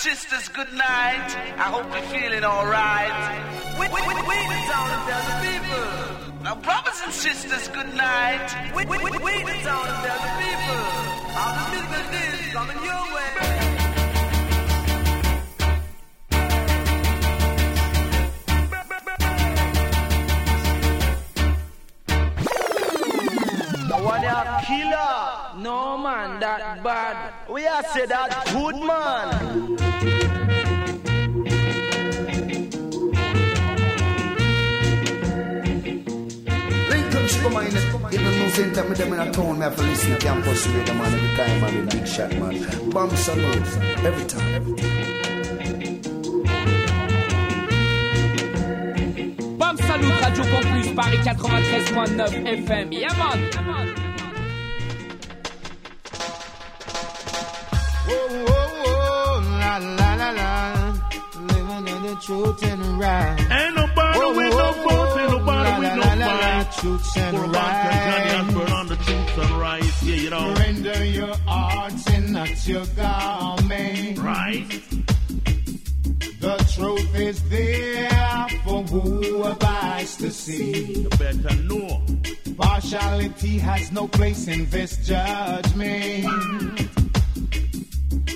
sisters, good night. I hope you're feeling alright. Wait, wait, wait, wait, down and the people. Now, brothers and sisters, good night. Wait, wait, wait, wait, down and tell the people. All the business is coming your way. one a killer. No man, that bad. We are say that good man. Come on the news me them in a town, me have to listen to campus radio, man, every time, man, big shot, man. Bomb salute, every time. Bam Salut, Radio Campus, Paris 93.9 FM. Yeah, man. Whoa, truth and right. Ain't nobody whoa, with no votes, ain't nobody with no fight. Truth and For a right. Osborne on the truth and right. Yeah, you know. Render your arts and not your garment. Right. The truth is there for who abides to see. You better know. Partiality has no place in this judgment.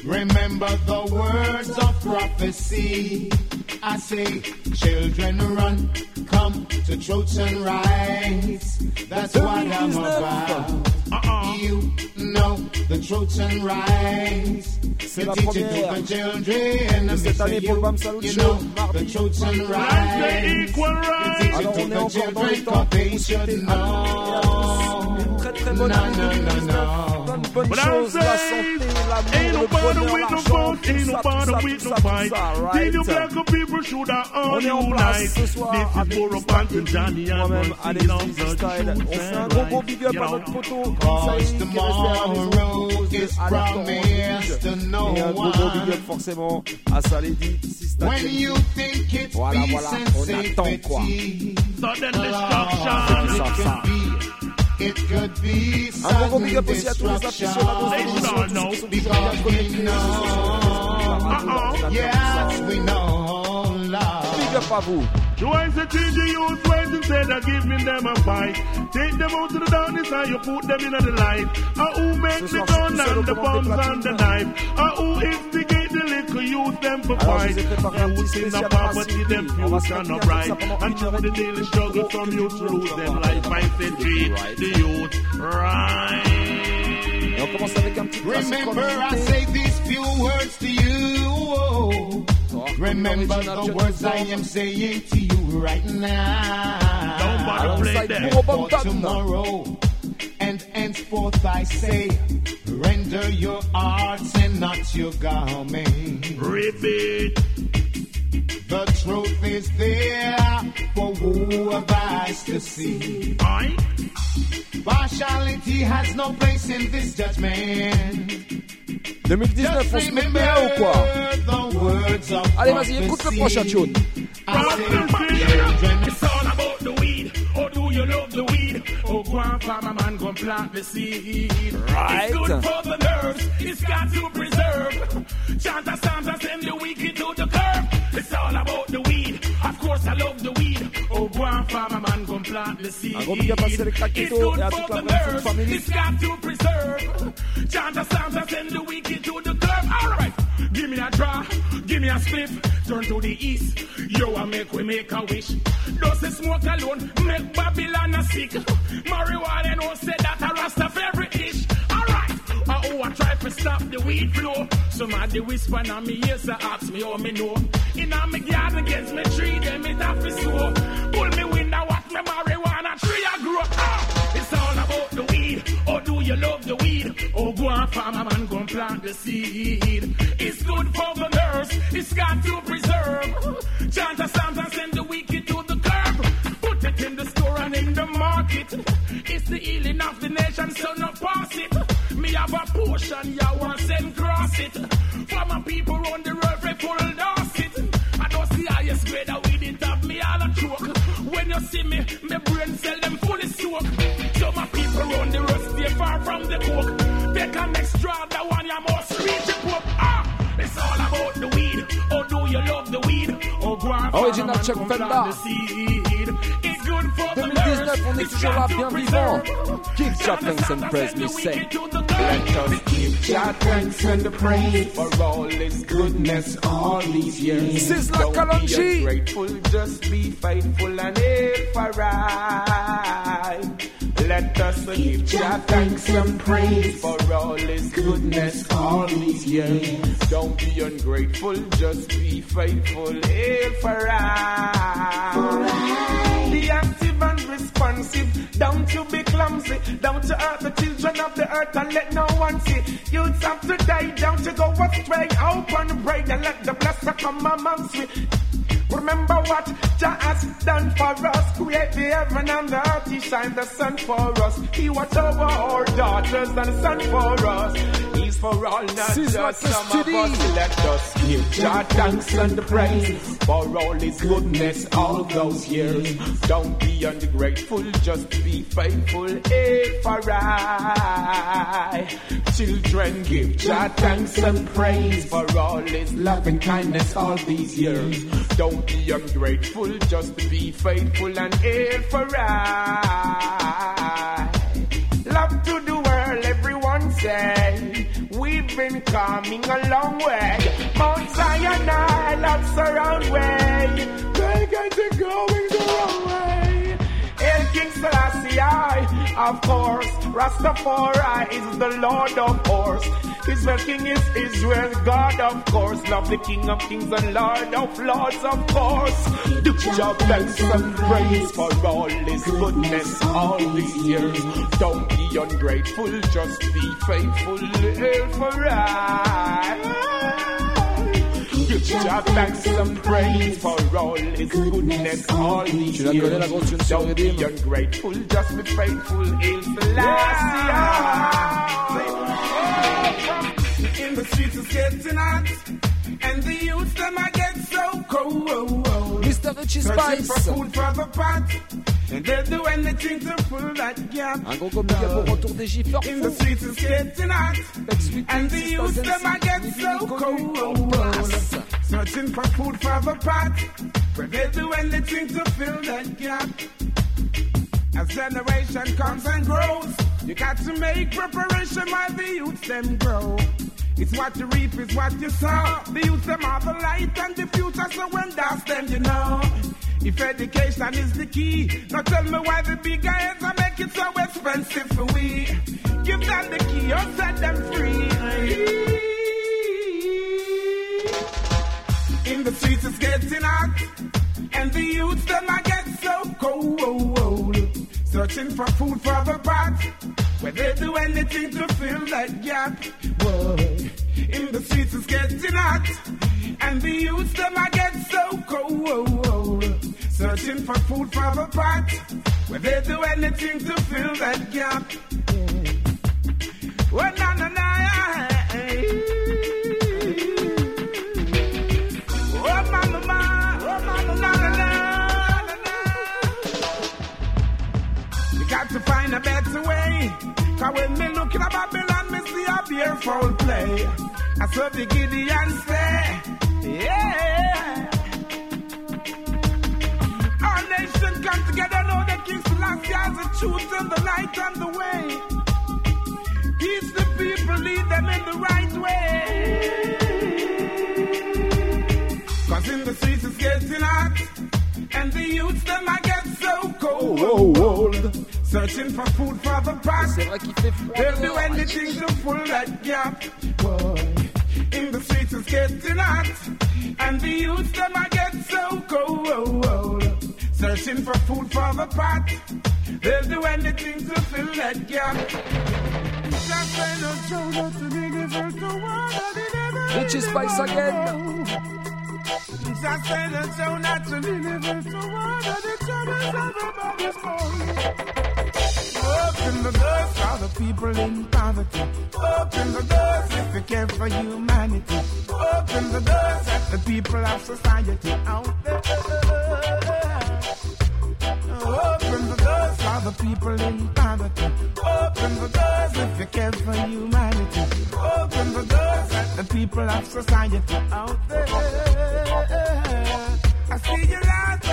Remember the words of prophecy. I say, children run, come to truth and rights. That's what I'm about. Uh-uh. You know the truth and rights. C'est la You teach it to première the children. de cette année pour le Bam Salut You Show, know mardi. the truth and That's the rights. equal right. Alors on est encore dans les temps pour vous souhaiter une très très bonne No, année no, no, 2019. No. Plein de bonnes But I choses, la say, santé, Ain't l'amour, le nobody bonheur, with no l'argent, vote, ain't tout ça, nobody tout ça, with tout no ça, tout fight. ça, Till you right? black people should have all On est en place ce unite. soir This is avec for a Mr. bunch King, of Johnny moi-même, Osborne Alex singing on Dizzy the Style. truth On fait un and gros gros right. big up You à know. notre poteau Cause Saïd qui est resté à la maison tomorrow à cause de is Alerte promised to Orange. no Et un gros gros big up one. forcément à Saledi, Sista When Kenny. you think it's Voilà, peace voilà, and on attend quoi. safety, Sudden Lord, destruction. It could be, it could be Un gros gros big sudden up aussi à tous les aficionados de l'émission, tous ceux qui sont toujours bien we connectés sur la know, radio, l'ordinateur, tout yes, ça. we know, Lord. Big up à vous. Do I say change the youth ways instead of giving them a fight? Take them out to the darkness and you put them in the light. Uh, who makes the soir, je suis gun and the bombs and the knife? Uh, who instigate the little youth them for fight? vous ai préparé un petit Youth in the poverty, them King. On va se future not bien right. comme ça pendant And through the daily struggle, que youth du lose them life. I say treat Right. the youth right. On commence avec un petit classique Remember, I say these few words to you. Remember the words I am saying to you right now. Don't bother play that. For tomorrow, and henceforth I say, render your arts and not your garment. Repeat. The truth is there for who have eyes to see. Aye. Partiality has no place in this judgment. 2019, on se met bien ou quoi the words of Allez, vas-y, écoute le prochain tune. It's all about the weed. Oh, do you love the weed? Oh, go on, farmer man, and plant the seed. Right. It's good for the nerves. It's got to preserve. Chanta Santa send the wicked to the curb. It's all about the weed. Of course, I love the weed. Oh, go on, farmer man, go and plant the seed. Un gros big up à Cédric It's good for the nerves. family. It's got to preserve. Chanta Santa send the wicked to the curb. All right. Give me a draw, give me a split, turn to the east. Yo, I make we make a wish. Does the smoke alone make Babylon a sick? Marijuana no say that a rasta favorite dish. Alright, uh, oh, I try to stop the weed flow. Somebody whisper now me ears to ask me how me know. In a me garden against me tree, them it have to sow. Pull me window, watch me marijuana tree you love the weed? Oh, go on, farmer man, go and plant the seed. It's good for the nerves. It's got to preserve. Chanta Santa send the wicked to the curb. Put it in the store and in the market. It's the healing of the nation, so no pass it. Me have a portion, ya want send cross it. For my people on the road, they full dance it. I don't see highest grade of weed, it have me all a choke. When you see me, my brain cell them fully soak. So my people on the road stay far from the coke. Take an extra, the one you must reach the poke. Ah, it's all about the weed. Original Chuck Fenda. 2019, on est toujours là, bien vivant. Give your thanks and praise, me say. Let us give your thanks and praise for all His goodness all these years. Sizzla Don't Kalonji. be ungrateful, just be faithful and aim for right. Let us give your thanks and praise for all His goodness all these years. Don't be ungrateful, just be faithful, aim for right. Be active and responsive. Don't you be clumsy. Don't you hurt the children of the earth and let no one see. Youths have to die. Don't you go astray. Open pray and let the blessing come amongst me. Remember what Jah has done for us. Create the heaven and the earth. He shine the sun for us. He watch over our daughters and son for us. He's for all, not Sizzla just some of Custody. us. Let us give Jah thanks and praise for all His goodness all those years. Don't be ungrateful, just be faithful. Aim for right. Children, give Jah thanks and praise for all His love and kindness all these years. Don't be ungrateful, just be faithful and aim for right. Love to the world, everyone say. We've been coming a long way. Mount Zion, I love surround way. They get it going the wrong way. El King Selassie, I, of course. Rastafari is the Lord of Horse. Israel King is Israel, God of course. Love the King of Kings and Lord of Lords, of course. Do your thanks and praise for all His goodness all these years. Don't be ungrateful, just be faithful, live for right. Give your thanks and praise for all His goodness all these Tu la connais, la grosse tune years. Don't be ungrateful, just be faithful, Hail Selassie. In the streets it's getting hot, and the youth them I get so cold. Mr. Richie Searching for food for the pot, and they'll do anything to fill that gap. Un gros communiqué pour retour des gifleurs In the streets it's getting hot, and the youth them I get so cold. Searching for food for the pot, but they'll do anything to fill that gap. As generation comes and grows, you got to make preparation while the youth them grow. It's what you reap, is what you sow. The youth them are the light and the future, so when that's them, you know. If education is the key, now tell me why the big guys are making it so expensive for we. Give them the key or set them free. In the streets it's getting hot, and the youth them I get so cold. Searching for food for the pot, where they do anything to fill that gap. Whoa. In the streets it's getting hot, and the youth them I get so cold. Searching for food for the pot, where they do anything to fill that gap. Oh, na na na. When me looking at Babylon, me see a fearful play. I saw the Gideon say, yeah. Our nation come together, know that King Selassie has the truth and the light and the way. Teach the people, lead them in the right way. Cause in the streets it's getting hot, and the youths them I get so cold. Searching for food for the pot. C'est vrai qu'il fait froid. They'll do anything to fill that gap. Boy. In the streets it's getting hot, and the youth, them I get so cold. Searching for food for the pot. They'll do anything to fill that gap. Just say no show, not to be different to one of the devil. Richie Spice again. Just say no show, not to be different to one of the troubles everybody's born. Open the doors for the people in poverty. Open the doors if you care for humanity. Open the doors at the people of society out there. Open the doors for the people in poverty. Open the doors if you care for humanity. Open the doors at the people of society out there. I see you lost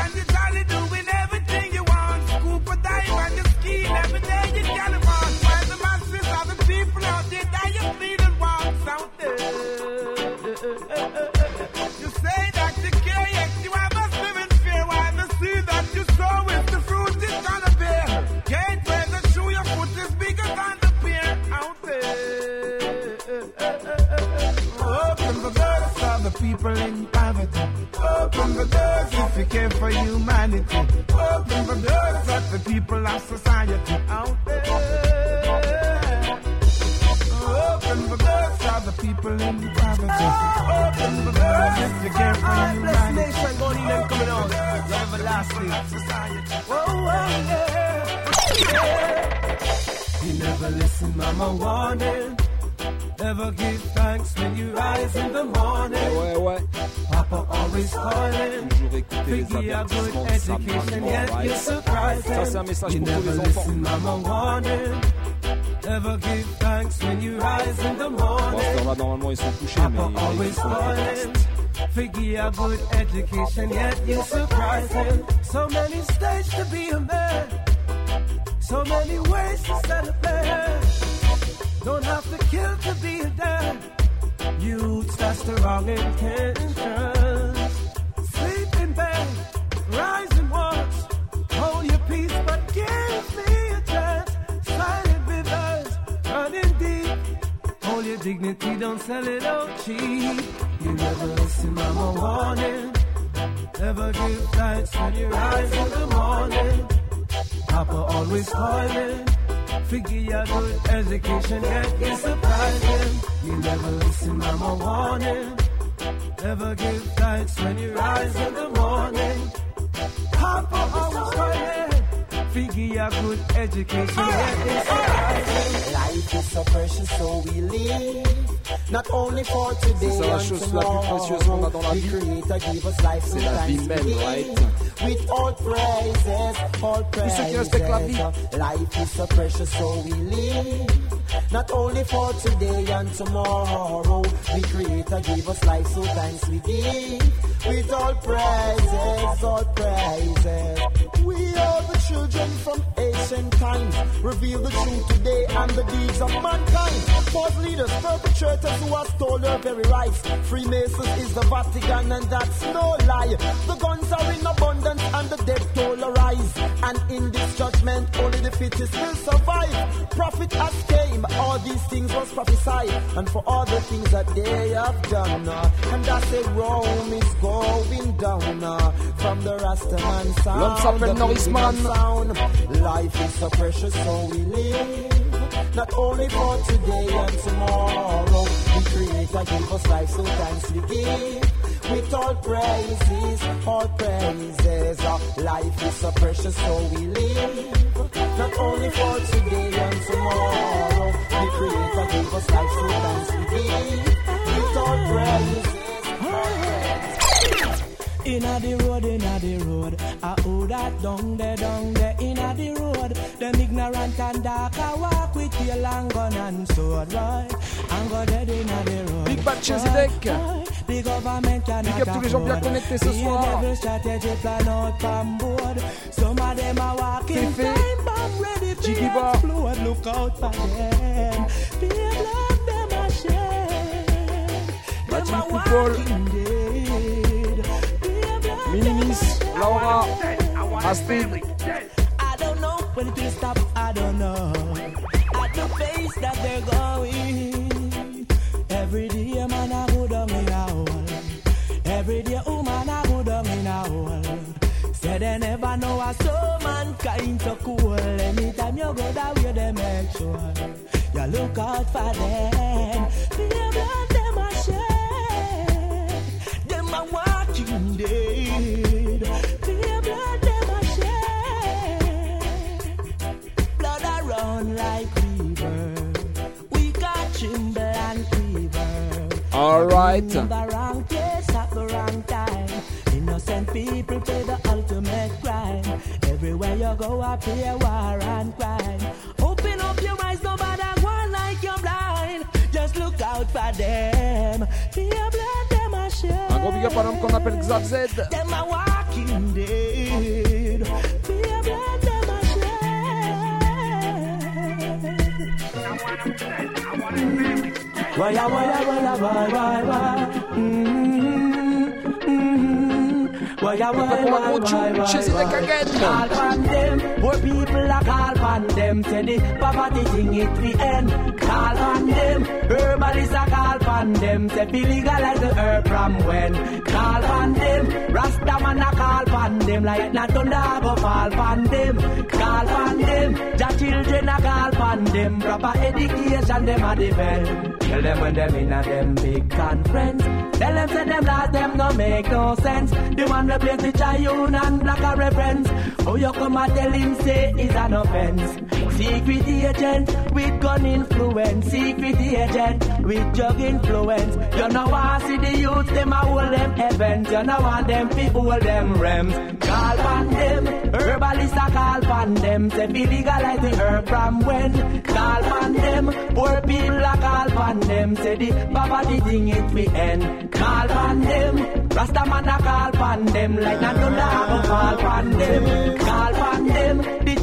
people in poverty. Open the doors if you care for humanity. Open the doors for the people of society out there. Open the doors for the people in poverty. Open the doors if you care for humanity. nation going in and coming out. Love everlasting. Oh, oh You never listen, mama warning. Never give thanks when you rise in the morning. Ouais, ouais. Papa always calling. Toujours écouter les a good avertissements de Sam education, Manmore, yet you're right? surprising. Ça, c'est un message You pour tous never les enfants. listen, mama warning. Never give thanks when you rise in the Bon, à morning. cette heure-là, normalement, ils sont couchés, mais Papa ils always écoutent le podcast. calling. Figure a good education, yet you're surprising. So many stages to be a man. So many ways to celebrate. Don't have to kill to be a dad. Youths, that's the wrong intention. Sleep in bed, rise and watch. Hold your peace, but give me a chance. Silent rivers, running deep. Hold your dignity, don't sell it out cheap. You never listen, mama warning. Never give thanks when you rise in the morning. Papa always calling. Figure your good education, yet you're surprising. You never listen, mama warning. Never give thanks when you rise in the morning. Papa always calling. Figure your good education, yet you're. Life is so precious, so we live. Not only for today C'est ça la and chose la plus précieuse qu'on a dans la tomorrow. The vie. Creator give us life C'est la vie même, right? With all praises, all Tous ceux qui respectent la vie. Life is so precious, so we live. Not only for today and tomorrow. The Creator give us life, so thanks we give. With all praises, all praises. We are the children from ancient times. Reveal the truth today and the deeds of mankind. False leaders, perpetrators who have stolen their very rights. Freemasons is the Vatican and that's no lie. The guns are in abundance and the dead toll arise. And in this judgment, only the fittest will survive. Prophet has came, all these things was prophesied. And for all the things that they have done. uh, and I say Rome is going down. uh, from the Rastaman sound. The Norrisman. Pilgrim sound. Life is so precious, so we live. Not only for today and tomorrow. The Creator gave us life, so thanks we give. With all praises, all praises. Life is so precious, so we live. Not only for today and tomorrow. The Creator gave us life, so thanks we give. With all praises. Inna the road, inna the road. I owe that down there, down there, inna the road. Them ignorant and dark, I walk with your long gun and sword, right? I'm go dead inna the road. Big Bad Chezidek. Right. The government cannot Big up tous les gens bien connectés ce soir. strategy plan out from board. Some of them are walking time bomb ready to explode. Look out for them. People them a shame. Them a Coupole. walking dead. Minimis, Laura, Astrid. When will stop. I don't know. At the pace that they're going. Every day, a man, I go down in a hole. Every day, a woman, I go down in a hole. Say they never know I saw mankind so cool. Anytime you go that way, they make sure you look out for them wrong time. Innocent people pay the ultimate crime. Everywhere you go, I war and crime. Open up your eyes, nobody one like you're blind. Just look out for them. Fear blood, them a shame. Un gros big big up un homme qu'on appelle Xav Z. Them a walking dead. Why, why, pour la why, gros why, tune, why, Chasing the? Cagette. Call on them, poor people a call on them. Say the poverty thing it we end. Call on them, herbalists a call on them. Say be legalize the herb from when. Call on them, Rastaman a call on them. Like not thunder go fall on them. Call on them, the children a call on them. Proper education them a defend. Tell them when them in a them big conference. Tell them say them laws them no make no sense. The one plays the Chayun and black a reference. Oh you come and tell him say it's an offense. Secret agent with gun influence. Secret agent with drug influence. You know want see the youth them a hold them events. You know want them fi hold them rems. Call on them, herbalists a call on them. Say fi legalize the herb from when. Call on them, poor people a call on them. Say the poverty thing it fi end. Call on them, Rastaman a call on them. Like thunder a go fall on them. Call on them, the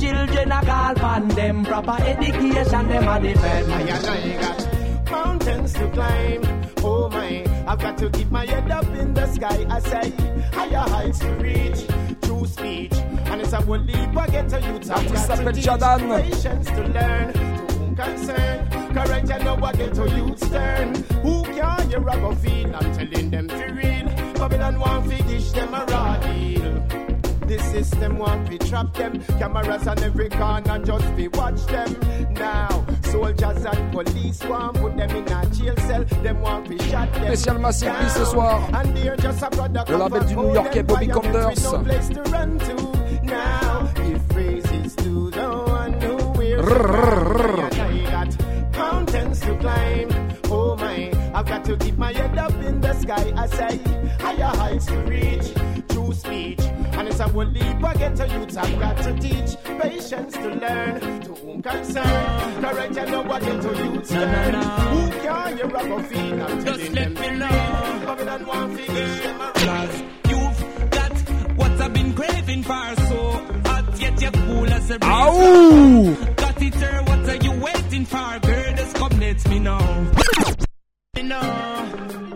a call on them. Proper education them a defend. I and I got mountains to climb. Oh my, I've got to keep my head up in the sky. I say higher heights to reach. True speech, and it's a one leap I get to youth. I've L'artiste got to s'appelle teach Jadan. patience to learn. To whom concern, correct you know I get to youth turn. Who can you rub a feel? I'm telling them to real. Babylon want to dish them a raw deal. The system want to trap them. Cameras on every corner just be watch them. Now, soldiers and police want put them in a jail cell. Them want to shot them. Spécial Massive B ce soir. And they're just a product Le of label du cold New-Yorkais Bobby Konders. No place to run to. Now, if praises to the one who got mountains to climb. Oh my, I've got to keep my head up in the sky. I say, higher heights to reach. True speech. And it's a one leap I get to youth. I've got to teach patience to learn. To whom concern, correct you know what get to youth learn. Who can you rock a feel? I'm telling them to learn. Babylon want to them around. You've got what I've been craving for, so hot yet you're cool as a breeze. Ow! Got it, sir, what are you waiting for? Girl, just come let me know. Me know.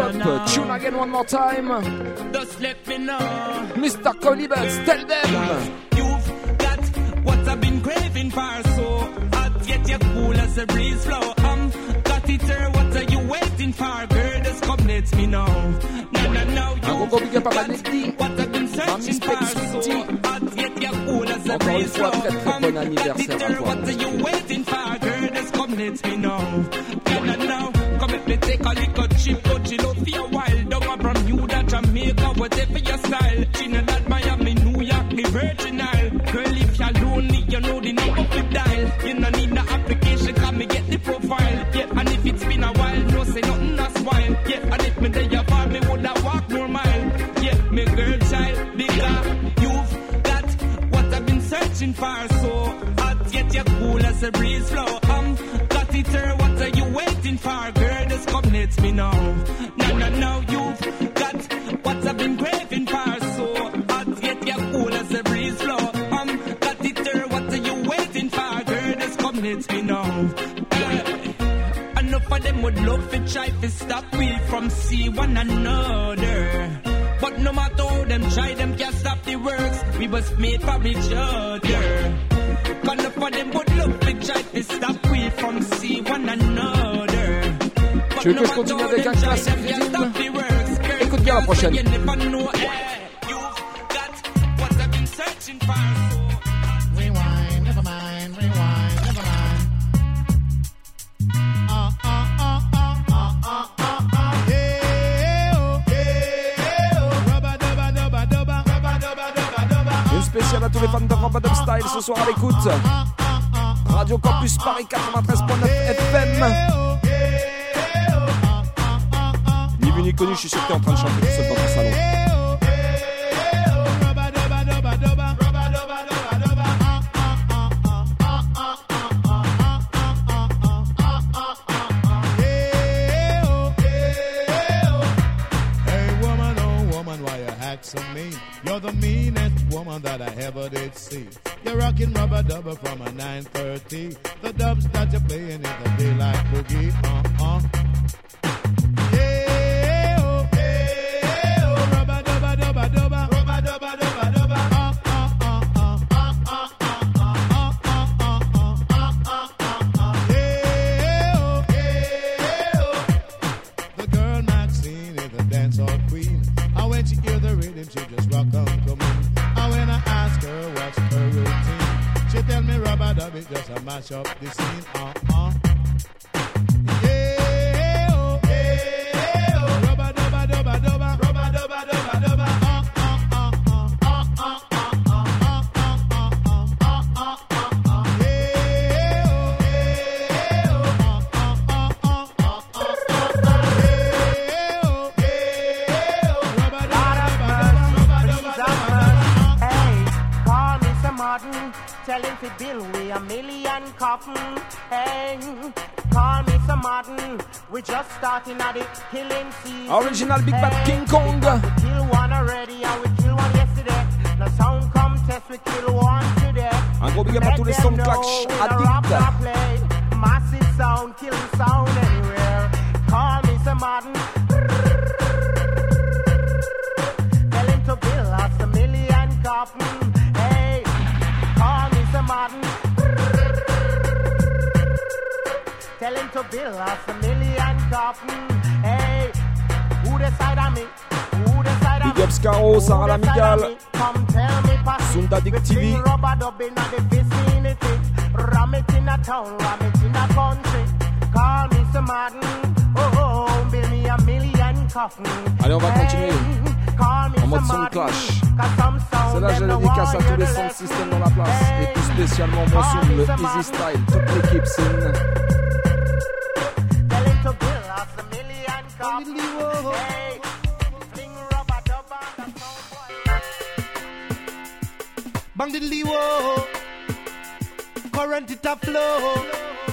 Up, tune again one more time. Just let me know. Mr. Colibus, tell them. You've got what I've been craving for, so hot yet you're cool as a breeze flow. Um, got it, sir, what are you waiting for? Girl, just come let me know. No, no, no, you've gros big up à got what I've been searching for, so hot yet you're cool as a breeze flow. Um, got it, sir, what are you waiting for? Girl, just come let me know. Trip, go chill out for a while. Down a Bermuda, Jamaica, whatever your style. Trinidad, Miami, New York, the Virgin Isle. Girl, if you're lonely, you know the number flip dial. You no need no application, come me get the profile. Yeah, and if it's been a while, no say nothing that's wild. Yeah, and if me there you fall, me woulda walk more mile. Yeah, me girl child, bigger. You've got what I've been searching for, so hot yet you're cool as a breeze flow. Um, got it, sir, what are you waiting for? Let me know. No, no, no, you've got what I've been craving for, so hot yet you're cool as a breeze flow. Um, got it, sir, what are you waiting for? Girl, let me know. Eh, Enough of them would love to try to stop we from see one another. But no matter how them try, them can't stop the works. We was made for each other. Enough of them would love to try to stop we from see one another. Tu veux que je continue avec un classique Écoute bien la prochaine. spécial à tous les fans de Rambadam Style ce soir à l'écoute. Radio Campus Paris 93.9 FM. Connu, je suis sûr que en train de chanter tout seul dans ton salon.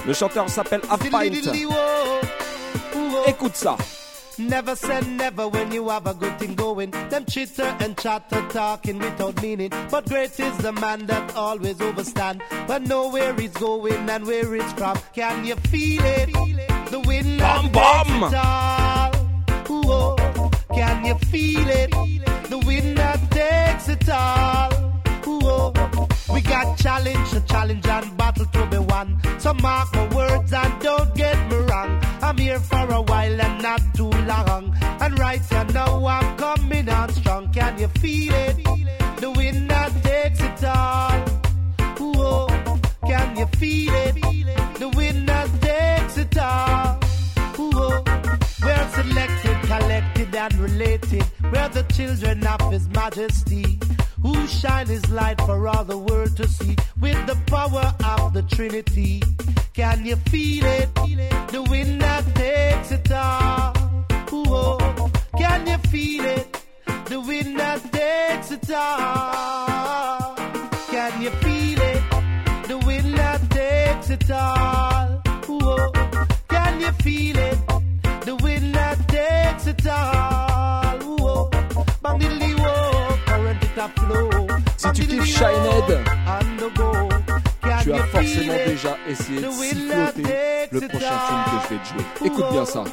Le chanteur s'appelle Afpint. Écoute ça. Never say never when you have a good thing going. Them chitter and chatter talking without meaning. But great is the man that always overstand. But know where he's going and where it's from. Can you feel it? The wind bomb bomb. Can you feel it? The that takes it all. We got challenge, a challenge and battle to be won. So mark my words and don't get me wrong. I'm here for a while and not too long. And right I'm coming on strong. Can you feel it? The that takes it all. Can you feel it? And related. We're the children of His Majesty who shine his light for all the world to see with the power of the Trinity. Can you feel it? The wind that takes it all. Ooh, can you feel it? The wind that takes it all. Can you feel it? The wind that takes it all. Ooh, can you feel it? Si tu kiffes Shined, tu as forcément déjà essayé de siffloter le prochain film que je vais te jouer. Écoute bien ça.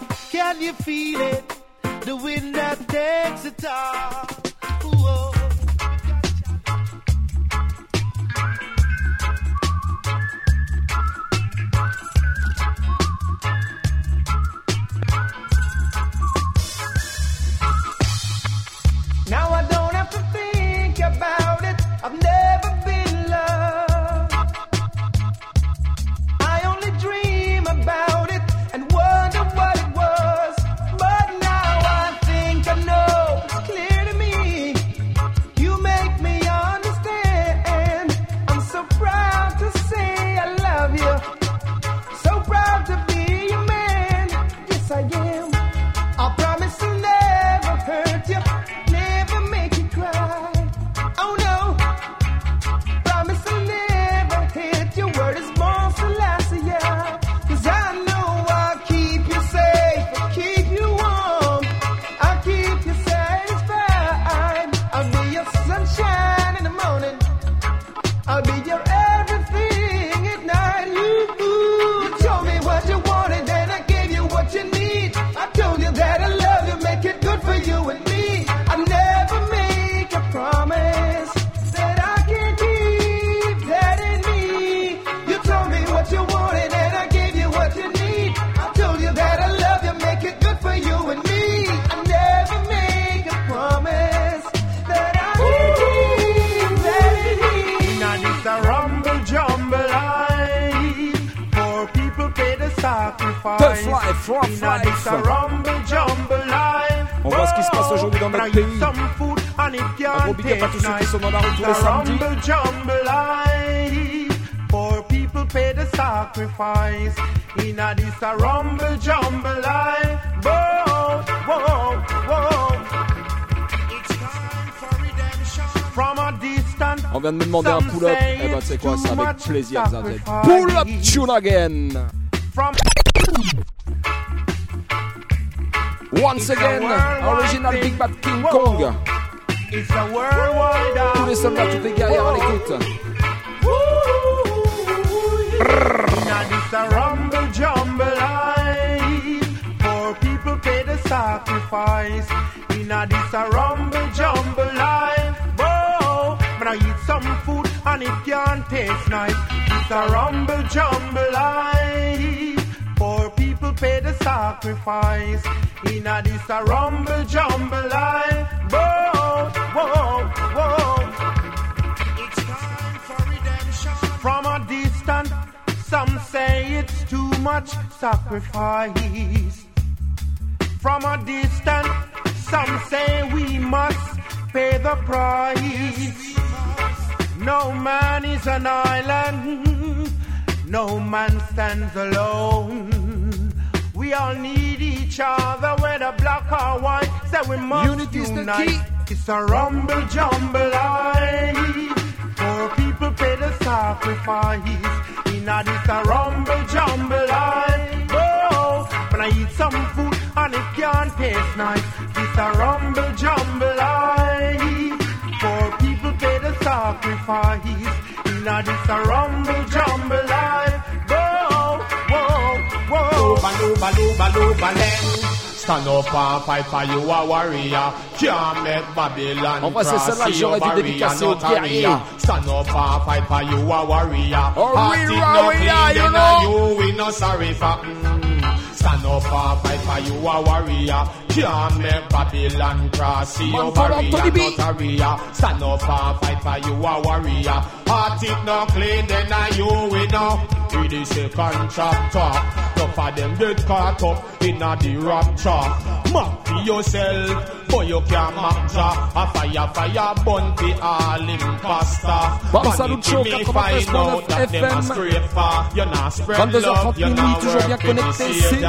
On voit ce qui se passe aujourd'hui dans notre pays. Un gros big up à tous ceux qui sont dans la rue tous les samedis. For people pay the sacrifice in a this a rumble jumble life. Whoa, whoa, whoa. It's time for redemption from a distant. On vient de me demander un pull-up. Eh ben, c'est quoi, c'est avec plaisir, Zazel. Pull-up tune again. From Once again, original Big Bad King Kong. It's a worldwide Tous les soldats, toutes les guerrières à l'écoute. Now this a rumble jumble life. For people pay the sacrifice. In this a rumble jumble life. Whoa, but I eat some food and it can't taste nice. It's a rumble jumble life. Pay the sacrifice. In a this a rumble jumble life. Whoa, whoa, whoa. It's time for redemption. From a distance, some say it's too much sacrifice. From a distance, some say we must pay the price. No man is an island, no man stands alone. We all need each other, whether black or white. Say we must Unity is the unite. key. It's a rumble jumble life. For people pay the sacrifice. In a this a rumble jumble life. Oh, when I eat some food and it can't taste nice. This a rumble jumble life. For people pay the sacrifice. In a this a rumble jumble life. Luba, luba, luba, len. Stand up and fight for you a warrior. Can't make Babylon vrai, c'est cross celle-là que j'aurais dû dédicacer not aux guerriers. Stand up and fight for you a warrior. Oh, we warrior, you know. you we no sorry for. Mm. Stand up and fight for you a warrior. Can't make Babylon cross your barrier, Tony B. not. Stand up and fight for you a warrior. Heart it no clean, then you we no. We the second chapter. Enough of them get caught up in a the rapture. Map for yourself, but you can't map ja. A fire, fire, burn the all imposter. Bam Salut Show, Vanity may find out that them a FM. You're not spread 22h30 love, you're minuit, not toujours bien connecté, c'est-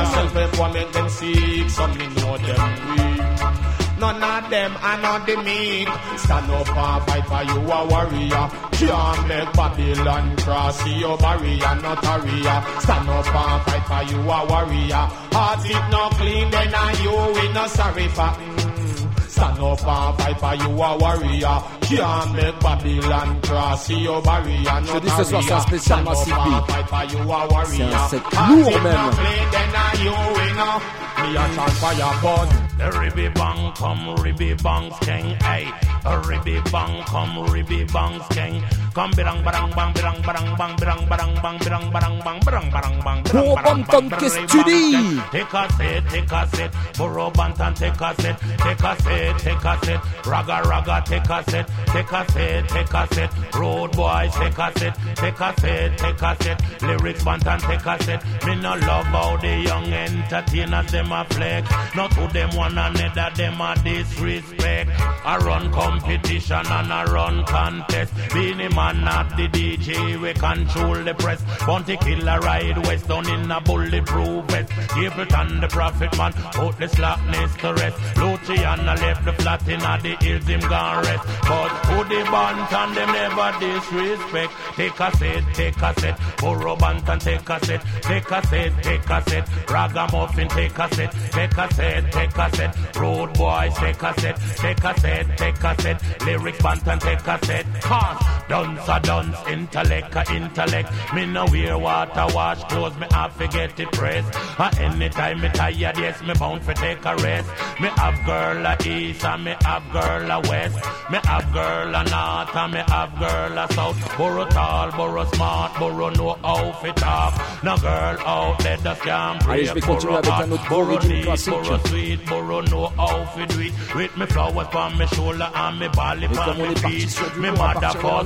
yourself if one make them sick. Some me know them weak. None of them are not the meek. Stand up and fight for you a warrior. Can't make Babylon cross your barrier, not a area. Stand up and fight for you a warrior. Heart it not clean, then are you we no sorry for. Mm. Stand up and fight for you a warrior. Can't make Babylon cross your barrier, not Je dis ce soir, c'est un spécial Stand up Massive and B. fight for you a warrior. C'est un set Heart lourd it même. clean, then are you we no. Me a chant fire burn. Ribby bang come ribby bangs king, hey. A ribby bang come ribby bangs king. Come birang barang bang birang barang bang birang barang bang birang barang bang birang barang bang birang barang bang birang que tu bang dis king. Take a set, take a set. Burro Banton take a set, take a set, take a set. Raga raga take a set, take a set, take a set. Road boys take a set, take a set, take a set. Lyrics bantan take a set. Me no love how the young entertainers them a flex. Not to them one another them a disrespect. I run competition and I run contest. Being a man not the DJ, we control the press. Bounty killer ride west down in a bulletproof vest. Capleton the prophet man, put the slackness to rest. Luciano left the flat in the hills him gone rest. But who the bantan them never disrespect. Take a set, take a set. Burro Banton take a set, take a set, take a set. Ragamuffin take a set, take a set, take a set. Road boys take a set, take a set, take a set. Lyrics bantan take a set. Cause dance a dance, intellect a intellect. Me no wear water wash clothes, me have to get it pressed. And anytime me tired, yes, me bound for take a rest. Me have girl a east and me have girl a west. Me have girl a north and me have girl a south. Burrow tall, burrow smart, know how to talk. No girl out there that can Allez, je vais continuer avec un autre origin classique. Burrow sweet, burrow know how to do it. With me flowers on me shoulder and me Et on me feet. Me mother de for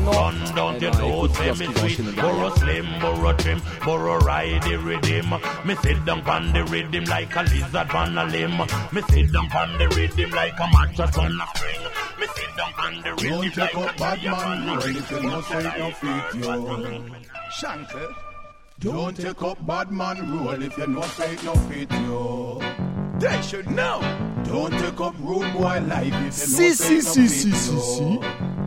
don't you know, say me sweet. Burrow slim, burrow trim, burrow ride the rhythm. Me sit down on the rhythm like a lizard on a limb. Me sit down on the rhythm like a mattress on a string. Me sit down on the rhythm Don't take up bad man rule if you no say no fit you. Shanker. Don't take up bad man rule if you no say no fit you. They should know. Don't take up rude boy life if you Si, si, si, si, si, si.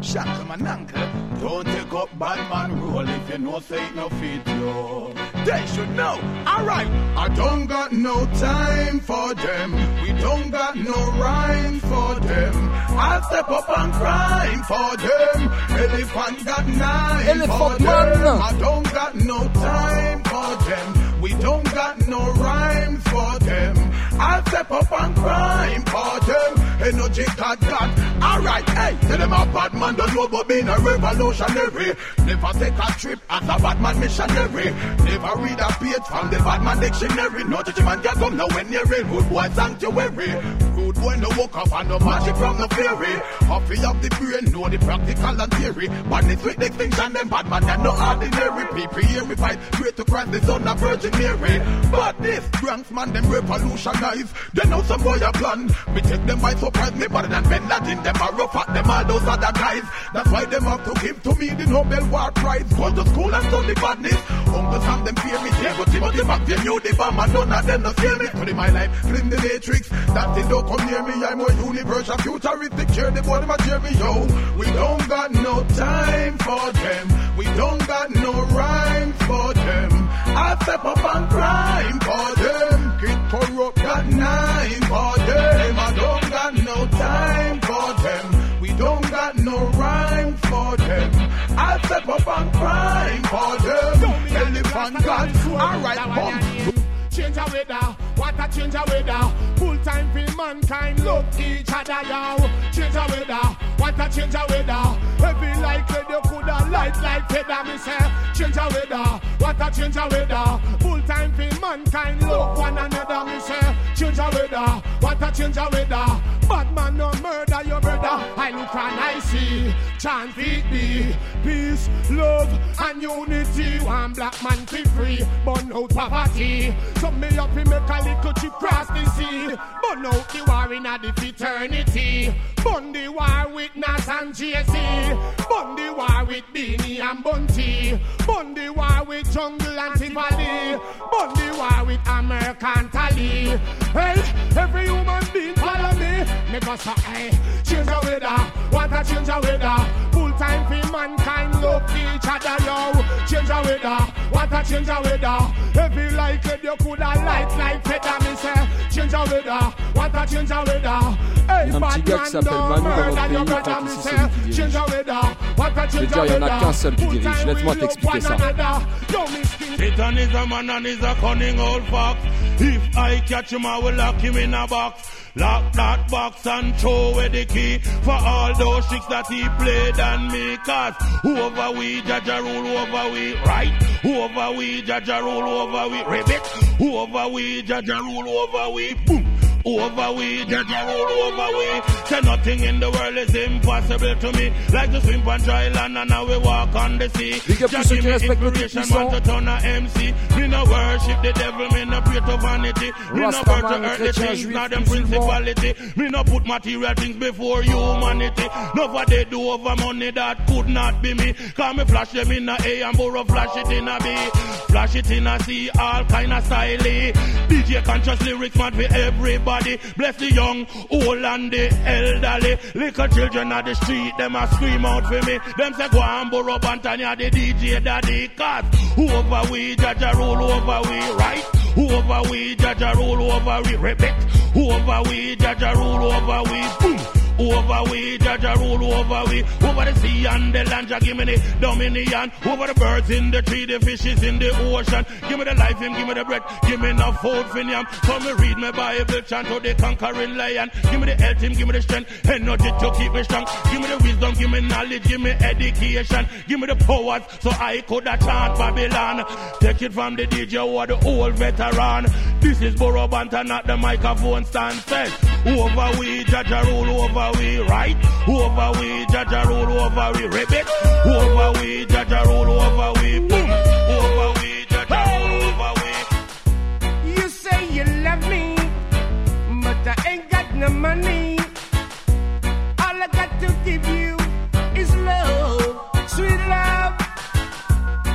Shanker mananker. Don't take up bad man rule if you no say no fit you. They should know. All right. I don't got no time for them. We don't got no rhyme for them. I'll step up and crime for them. Elephant got nine Elephant for man. them. I don't got no time for them. We don't got no rhyme for them. I'll step up and crime for them. Energy got got. Alright, hey, tell them a bad man don't know about being a revolutionary. Never take a trip as a bad man missionary. Never read a page from the bad man dictionary. No judgment can come now when you're in rude boy sanctuary. Rude boy no woke up and no magic from the fairy. Huffy of the brain, know the practical and theory. Badness with distinction, them bad man, they're no ordinary. People hear me fight, pray to Christ, the son of Virgin Mary. But this Bronx man, them revolutionize. They know some boy a plan. Me take them by surprise, me better than Bin Laden. Them are rough at them all those other guys. That's why them have to give to me the Nobel War Prize. Go to school and study badness. Uncle Sam them fear me. They Diego Timothy back they knew the bomb and none of them no scare me. Put in my life, clean the matrix. That they don't come near me. I'm a universal, futuristic. Cheer the boy, them a yo. We don't got no time for them. We don't got no rhyme for them. I step up and crime for them. Kid corrupt got nine for them. I don't got no time for them. We don't got no rhyme for them. I step up and crime for them. Elephant got alright, bump. Change a weather, what a change a weather. Full time for mankind, love each other, yo. Change a weather, what a change a weather. Heavy like you coulda light like feather, me say. Change a weather, what a change a weather. Full time for mankind, love one another, me say. Change a weather, what a change a weather. Bad man no murder your brother. I look and I see, chant feed me. Peace, love, and unity. One black man be free, burn out poverty. Some me up he make a little chip cross the sea. Burn out the war in a the fraternity. Burn the war with Nas and JC. Burn the war with Beanie and Bounty. Burn the war Jungle and Tivoli. The war with American Tally. Hey, every human being follow me. Us a hey, change the weather. What a change the weather. Full time for mankind love each other, yo. Change the weather. What a change the weather. Every like it, you coulda light like feather, me say. Change the weather. What a change the weather. Hey, Il y a un petit bad gars qui man s'appelle don't Manu dans murder notre your pays, brother, tant me que c'est say. celui qui dirige. Change the weather. What a Je veux change dire, il y en a the qu'un seul qui weather. dirige. Laisse-moi t'expliquer ça. Satan is a man and is a cunning old fox. If I catch him, I will lock him in a box. Lock that box and throw away the key for all those tricks that he played on me. Cause whoever we judge a rule over we, right? Whoever we judge a rule over we, ribbit. Whoever we judge a rule over we, boom. Over we, judge a rule over we. Say nothing in the world is impossible to me. Like to swim on dry land and now we walk on the sea. Big up Just give me inspiration, man, to turn a MC. Me no worship the devil, me no pray to vanity. Me no worship le earth the things, not them principality. Me no put material things before humanity. No what they do over money that could not be me. Cause me flash them in a A and borrow flash it in a B. Flash it in a C, all kind of style. DJ conscious lyrics mad for everybody. Bless the young, old and the elderly. Little children at the street, them a scream out for me. Them say go and borrow Bantania, the DJ daddy. Cause whoever we judge a rule over we, right? Whoever we judge a rule over we, repeat. Whoever we judge a rule over we, boom. Over we, judge a rule over we. Over the sea and the land, Jah give me the dominion. Over the birds in the tree, the fishes in the ocean. Give me the life, him, give me the breath. Give me enough food for yam. So me read my Bible, chant to the conquering lion. Give me the health, him, give me the strength. Energy to keep me strong. Give me the wisdom, give me knowledge, give me education. Give me the powers, so I could chant Babylon. Take it from the DJ or the old veteran. This is Burro Banton, not the microphone stand says. Over we, judge a rule over over we right, over we, Jaja roll over we ribbit, over we, Jaja roll over we boom, over we, Jaja roll over we. You say you love me, but I ain't got no money. All I got to give you is love, sweet love.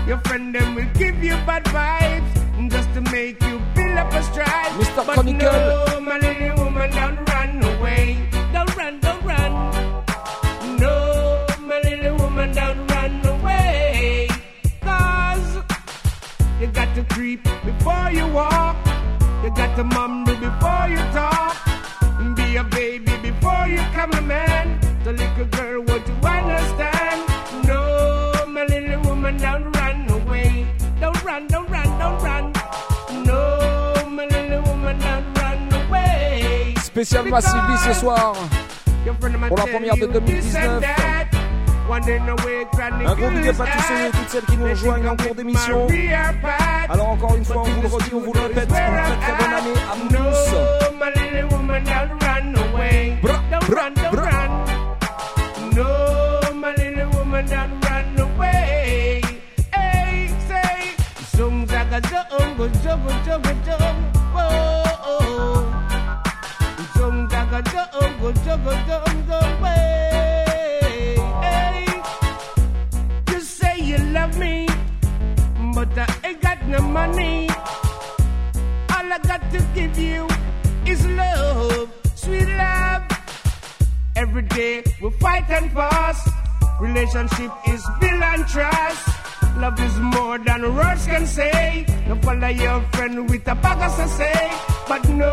Your friend them will give you bad vibes just to make you build up a stride. Mr. But Chronicle. no, my little woman, don't you got to creep before you walk. You got to mumble before you talk. Be a baby before you come a man. The little girl, what you understand? No, my little woman, don't run away. Don't run, don't run, don't run. No, my little woman, don't run away. Spécial Massive ce soir. Pour la première de 2019. Un gros big up à tous ceux et toutes celles qui nous rejoignent en cours d'émission. Alors encore une fois, on vous le redit, on vous le répète, une très très bonne année à nous tous. Money. All I got to give you is love, sweet love. Every day we fight and fuss. Relationship is built on trust. Love is more than words can say. No follow your friend with a bag of say. But no,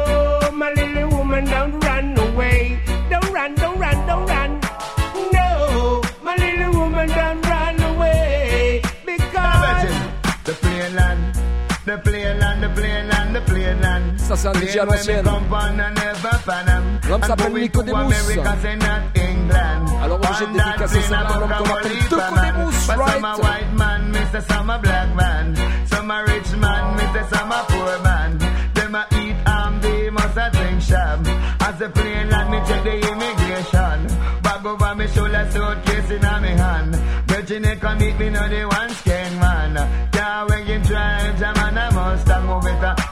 my little woman, don't run away. Don't run, don't run, don't run. No, my little woman, don't run away. Because The plain land, the plain land, the plain land, the plain land. Ça c'est un DJ à l'ancienne. L'homme s'appelle Nicodemus. Alors obligé de dédicacer ça à l'homme qu'on appelle Nicodemus, But some a right? white man, Mr. Some a black man. Some a rich man, Mr. Some a poor man. Them a eat and they must a drink sham. As a plane land, me check the immigration. Bag over me shoulder, suitcase in a me hand. Virgin come meet me, no the one skank man. Car when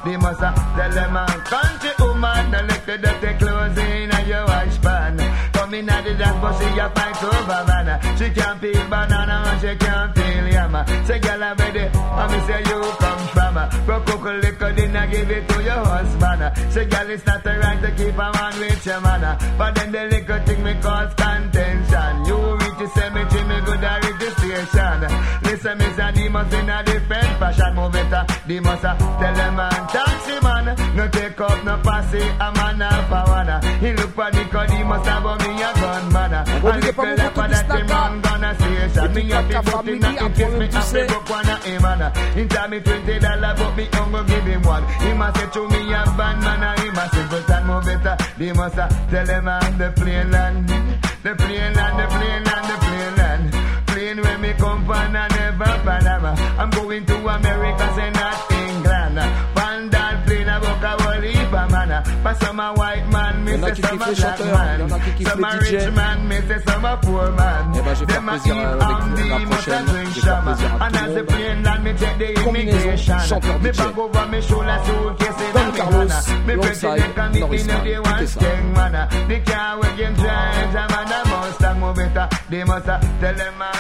They must a tell them a country woman, the little dirty clothes in a your wash pan. Come in at the dance, but she a fight over man. She can't peel banana and she can't peel yam. Say, girl, I'm ready. I me say you come from. Broke cocoa liquor, then I give it to your husband. Say, girl, it's not the right to keep a man with your man. But then the liquor thing me cause contention. You reach the cemetery, me good at registration. Listen, say, demons in a different fashion. Move it, uh. Demons, uh, tell them man, taxi man. No take up, no pass it, a man a power. He look for Nicodemus, about me a gunman. And if you left for that, the man gonna say, station. Me a fi put in a in case me have to book one a him and In time me twenty dollar, but me ungo give him one. He must say to me a bad man, and he must simpleton move better. They must tell them on the plain land, the plain land, the plain land, the plain land. Plane where me come from, I never Panama. I'm going to America, say not England. Van that plane, a whole heap man. But some a white man, me Il y en a say some a black chanteurs, il y en a man. Some a rich man, me say some a poor man. Ben, je vais faire Them a eat and they must a drink Je vais faire sham. plaisir à And as the plane land, me check the immigration. Me bag over me shoulder, suitcase in a me hand. Me president can meet me Norris now, Man. they want Écoutez ça. skank man. The car we can drive, jam and a Mustang move it. uh, They must tell them a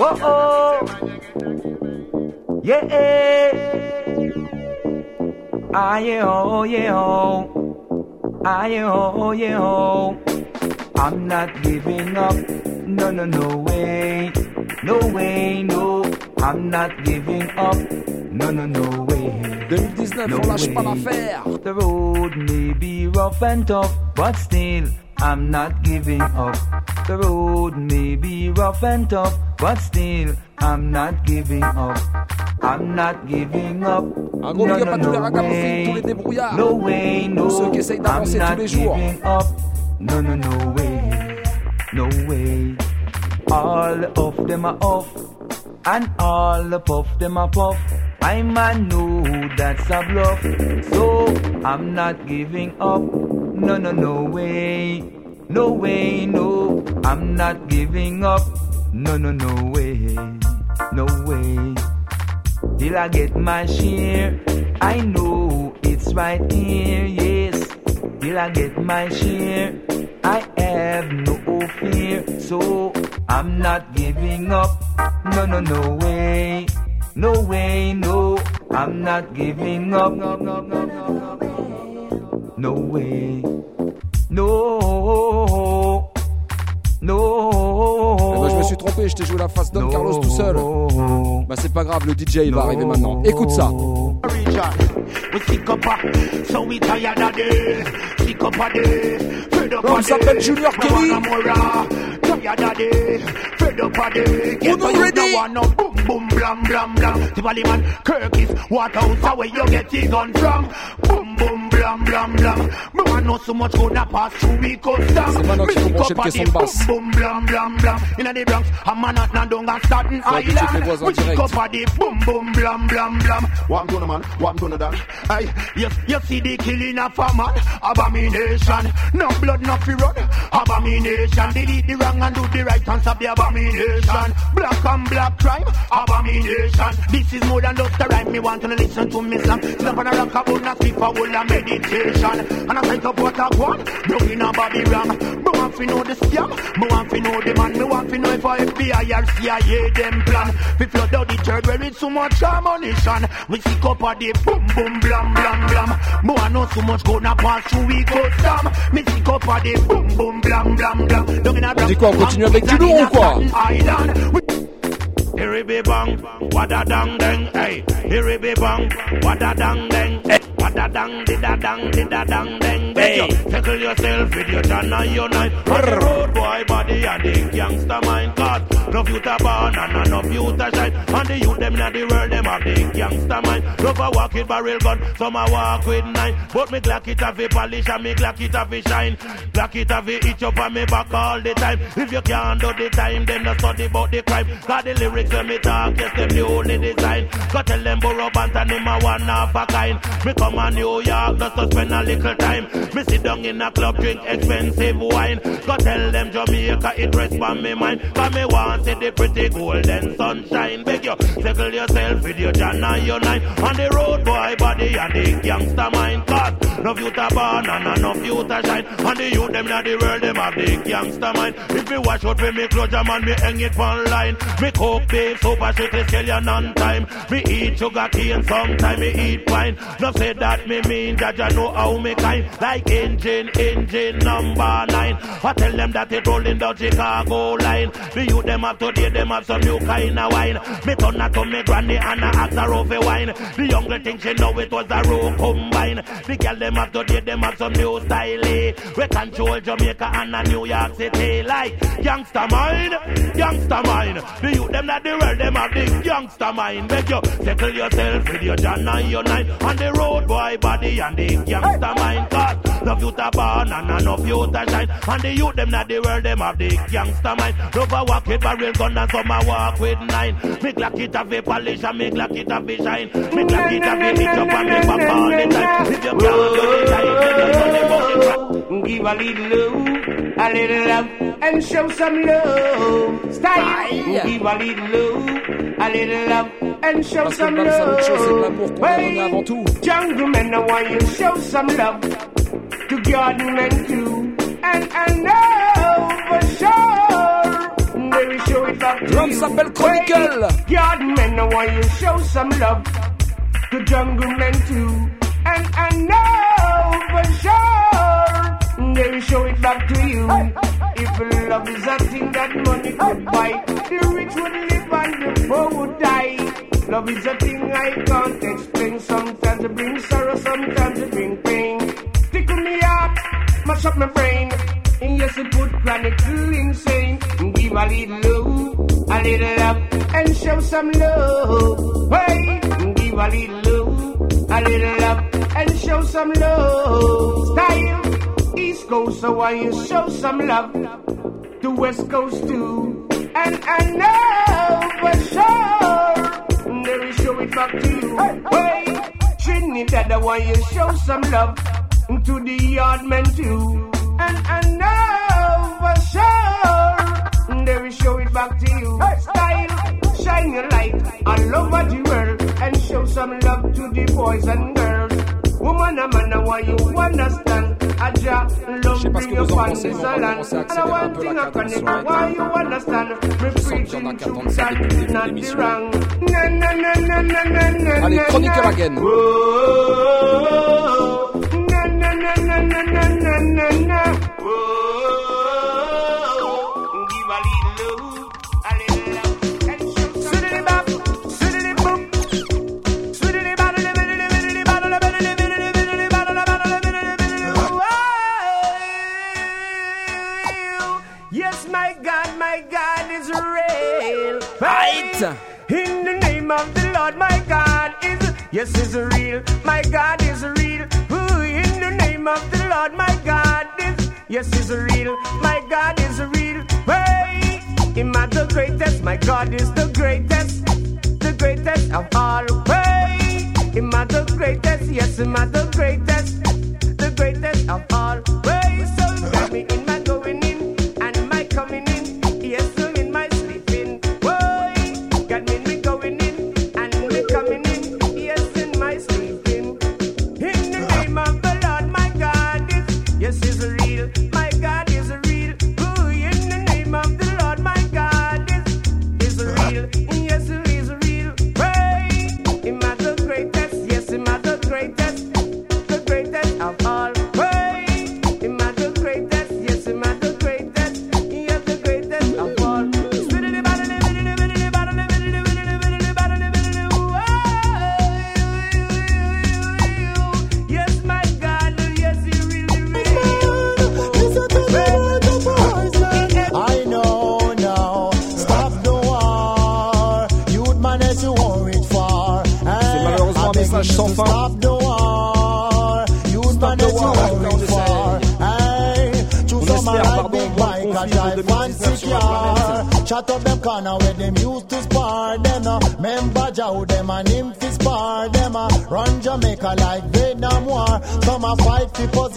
Whoa, oh. yeah. Ah, yeah, oh, yeah, oh. Ah, yeah, oh, yeah, oh. I'm not giving up. No, no, no way. No way, no. I'm not giving up. No, no, no way. 2019, on lâche pas l'affaire. The road may be rough and tough, but still, I'm not giving up. The road may be rough and tough, but still, I'm not giving up. I'm not giving up. Un gros no, big up no, à tous les no ragamuffins, tous les way. débrouillards. No way, no. Ceux qui essayent d'avancer I'm tous not les jours. giving up. No, no, no way. No way. All of them are off, and all of them are puff. I man know that's a bluff, so I'm not giving up. No, no, no way. No way, no. I'm not giving up. No, no, no way. No way. Till I get my share. I know it's right here, yes. Till I get my share. I have no fear. So I'm not giving up. No, no, no way. No way, no. I'm not giving up. No, no, no, no, no. No way. No. No. Eh ben, je me suis trompé, je t'ai joué la face Don Carlos tout seul. Bah c'est pas grave, le DJ il va arriver maintenant. Écoute ça. We sick up a, so we tired of this. Sick up a this, fed up Non, a il s'appelle this. Junior We Kelly. want more, uh, Tired of this, fed up a this. Get Uno what you ready? don't want, no boom boom blam blam blam. Timberly man, Kirkis, what house where you get your gun from? Boom boom blam blam blam. Me want know so much gonna pass through we custom. C'est maintenant Me qu'il faut sick brancher up le a caisson this de basse. boom boom blam blam blam. Inna the Bronx, a man at Nandong and Staten Faut habituer tes Island. voisins We sick direct. up a the boom boom blam blam blam. What I'm doing, man? What I'm doing, that? Hey, you, you see the killing of a man, abomination. No blood, no fear run, abomination. Delete the wrong and do the right and stop the abomination. Black and black crime, abomination. This is more than just a rhyme. Me want to listen to me song. Stop on a rock about not sleep for whole of meditation. And I take up what I want, don't in a body wrong. Me want to know the scam, me want to know the man. Me want to know if I FBI or CIA them plan. We flood out the church where it's so much ammunition. We sick up at the boom boom blam blam blam. Me want know so much gonna pass through we custom. Me sick up at the boom boom blam blam blam. Down in a quoi, on continue avec du lourd ou quoi Here be bang, wada dang dang, hey. Here be bang, wada dang dang, hey. Wada dang, dida dang, dida dang dang, hey. Tackle yourself with your John and your. On the road boy body and the gangster mind, cause no future born and no future shine. And the youth them in the world, them have the gangster mind. Love a walk with barrel gun, some a walk with nine. But me glock it have a polish and me glock it have a shine. Glock it have a itch up on me back all the time. If you can't do the time, then no study about the crime. Cause the lyrics when me talk, yes, them the only design. Go tell them Burro Banton, him a one of a kind. Me come a New York, just to spend a little time. Me sit down in a club, drink expensive wine. Go tell them Jamaica, it rest on me mind. Cause me want see the pretty golden sunshine. Beg you, settle yourself with your John and your nine. On the road, boy, body and the gangster mind. Cause no future born and no future shine. And the youth, them in the world, them have the gangster mind. If me wash out with me clothes, man, me hang it one line. Me coke beef, super strictly scallion on time. Me eat sugar cane, sometime me eat wine. No say that me mean, Jaja know how me kind. Like engine, engine number nine. I tell them that it rolling down Chicago line. The youth them up today, them have some new kind of wine. Me turn that to me granny and I ask her over wine. The young girl think she know it was a row combine. The girl them up today, them have some new style. eh. We control Jamaica and a New York City like youngster mind, youngster mind. The youth them that the world them have the youngster mind. Beg you, settle yourself with your John and your nine on the road boy body and the youngster mind. Cause no future born and no future shine. And the youth them that the world them have the youngster mind. Love a walk with barrel gun and some a walk with nine. Me glock it have a polish and me glock it have a shine. Me glock it have a itch up and me back all the time. If you can't do the time, then you run the Give a little love, a little love, and show some love. Style. Give a little love, a little love, and show Parce some le bal, chose, c'est de love. a donné avant tout. Jungle men, I want you to show some love to garden men too. And I know for sure they will show it back to L'homme s'appelle Chronicle. Hey, Garden men, I want you to show some love to jungle men too. And I know for sure they will show it back to you. If love is a thing that money could buy, the rich would live and the poor would die. Love is a thing I can't explain. Sometimes it brings sorrow, sometimes it brings pain. Tickle me up, mash up my brain. And yes, it put chronic to insane. Give a little love, a little love, and show some love. Hey, give a little love, a little love, and show some love. Style, East Coast, so I you show some love. The West Coast too. And I know for sure they will show it back to you. Hey, Trinidad, why you show some love to the yard men too. And I know for sure they will show it back to you. Style, shine your light all over the world and show some love to the boys and girls. Woman, a man, why you understand? Aja, love bring your fans in silence. And I want thing I can never why you understand. Me preaching not wrong. Na na na na na na na. Allez, chroniqueur again. Oh, oh. Na na na na na na na na. Yes. In the name of the Lord, my God is, yes, is real. My God is real. Ooh, in the name of the Lord, my God is, yes, is real. My God is real. Hey, him are the greatest. My God is the greatest, the greatest of all. Hey, in my the greatest. Yes, him my the greatest, the greatest of all. Hey, so let me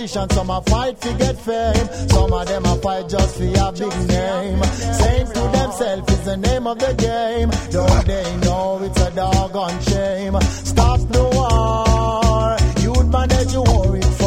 politicians, some a fight to get fame. Some of them a fight just for a big name. Same to themselves is the name of the game. Don't they know it's a dog on shame? Stop the war. You'd manage your war.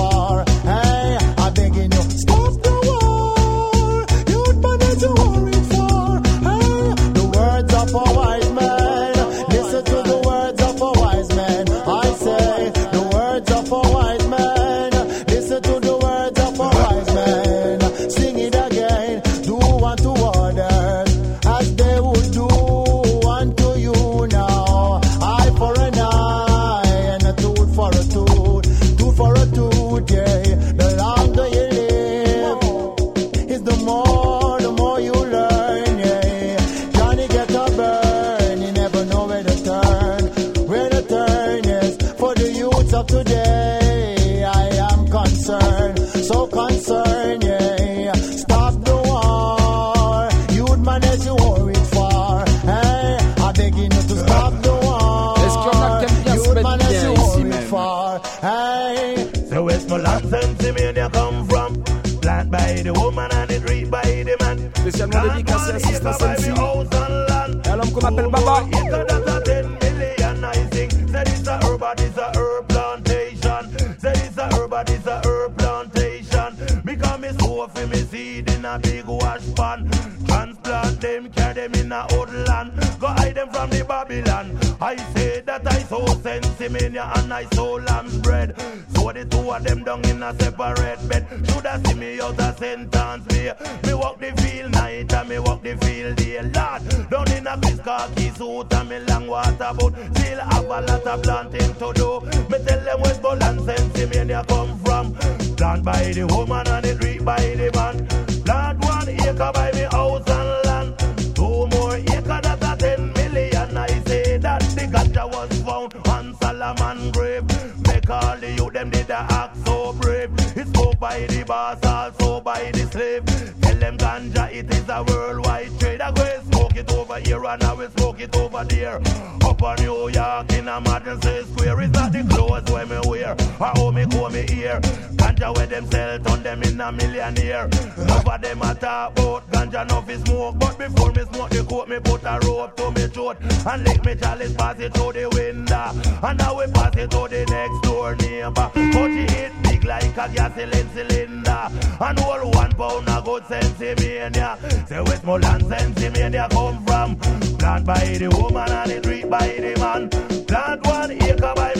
mania and I soul and bread. So the two of them down in a separate bed. Shoulda see me out a sentence me. Me walk the field night and me walk the field day. Lord, down in a biscotti suit and me long water boat. Still have a lot of planting to do. Me tell them where bull and sense come from. Plant by the woman and it reap by the man. Them did a act so brave. It's spoke by the boss, also by the slave. Tell them ganja, it is a worldwide trade. I go smoke it over here and I will smoke it over there. Up on New York in a Madison Or how me go me here? Ganja where them sell, turn them in a millionaire. Of them a talk about ganja, no fi smoke. But before me smoke the coat, me put a rope to me throat. And lick me chalice, pass it through the window. And now we pass it to the next door neighbor. But hit big like a gasoline cylinder. And all one pound of good sensimania. Say Westmoreland sensimania come from. Plant by the woman and it reap by the man. Plant one acre by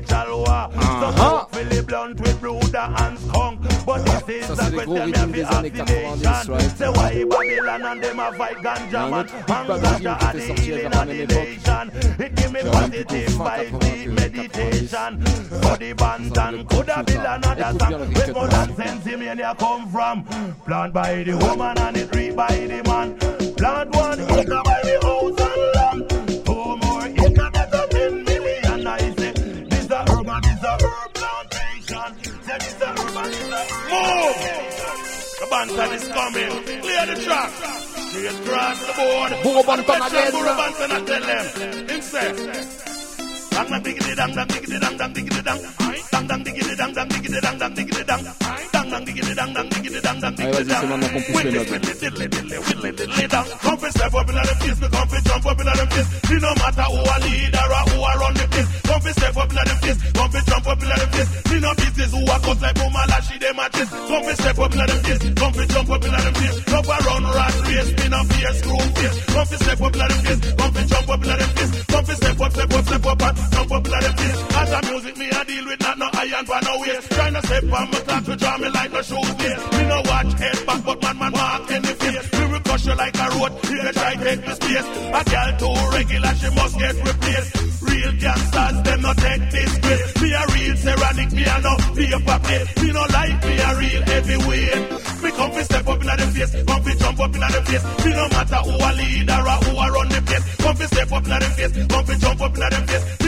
the chalwa. Some smoke Philly blunt with brooder and skunk. But this is Ça, the c'est les gros question me rythmes have des to années 90, right? Say why Babylon and them a fight Il y a ganja man. autre Big Bad Rhythm qui était sorti vers la même époque. It give me Qui aurait plutôt positive vibes, 80 deep que 90. meditation. For the bantan, could have been another Écoute bien le song. Where more than sensimania come from. Plant by the woman and it reap by the man. Plant one by the house Move! The Banton is coming. Clear the track. Straight across the board. Burro Banton again. Burro Banton, I tell them. Him say, Dang dang diggity dang dang diggity dang dang diggity dang. Come step up the place, me come jump up the place. It no matter who a leader or who a run the place. Come fi step up inna the place, come fi jump up inna the place. Me no business who a cut like Buma Lashy them a chase. Come fi step up inna the place, come fi jump up inna the place. Love a run rat race, me no fear screw face. Come fi step up inna the place, come fi jump up inna the place. Come fi step up, step up, step up and jump up inna the place. As a music me deal with not no iron for no waste. Tryna step on my clock to draw me like no shoes lace. Me no watch head back, but man man walk in the face. We will crush you like a road. You can try take the space. A girl too regular, she must get replaced. Real gangsters, them no take this grace. Me a real ceramic, me a no paper plate. Me no like me a real heavyweight. Me come fi step up inna the face, come fi jump up inna the face. Me no matter who a leader or who a run the place. Come fi step up inna the face, come fi jump up inna the face.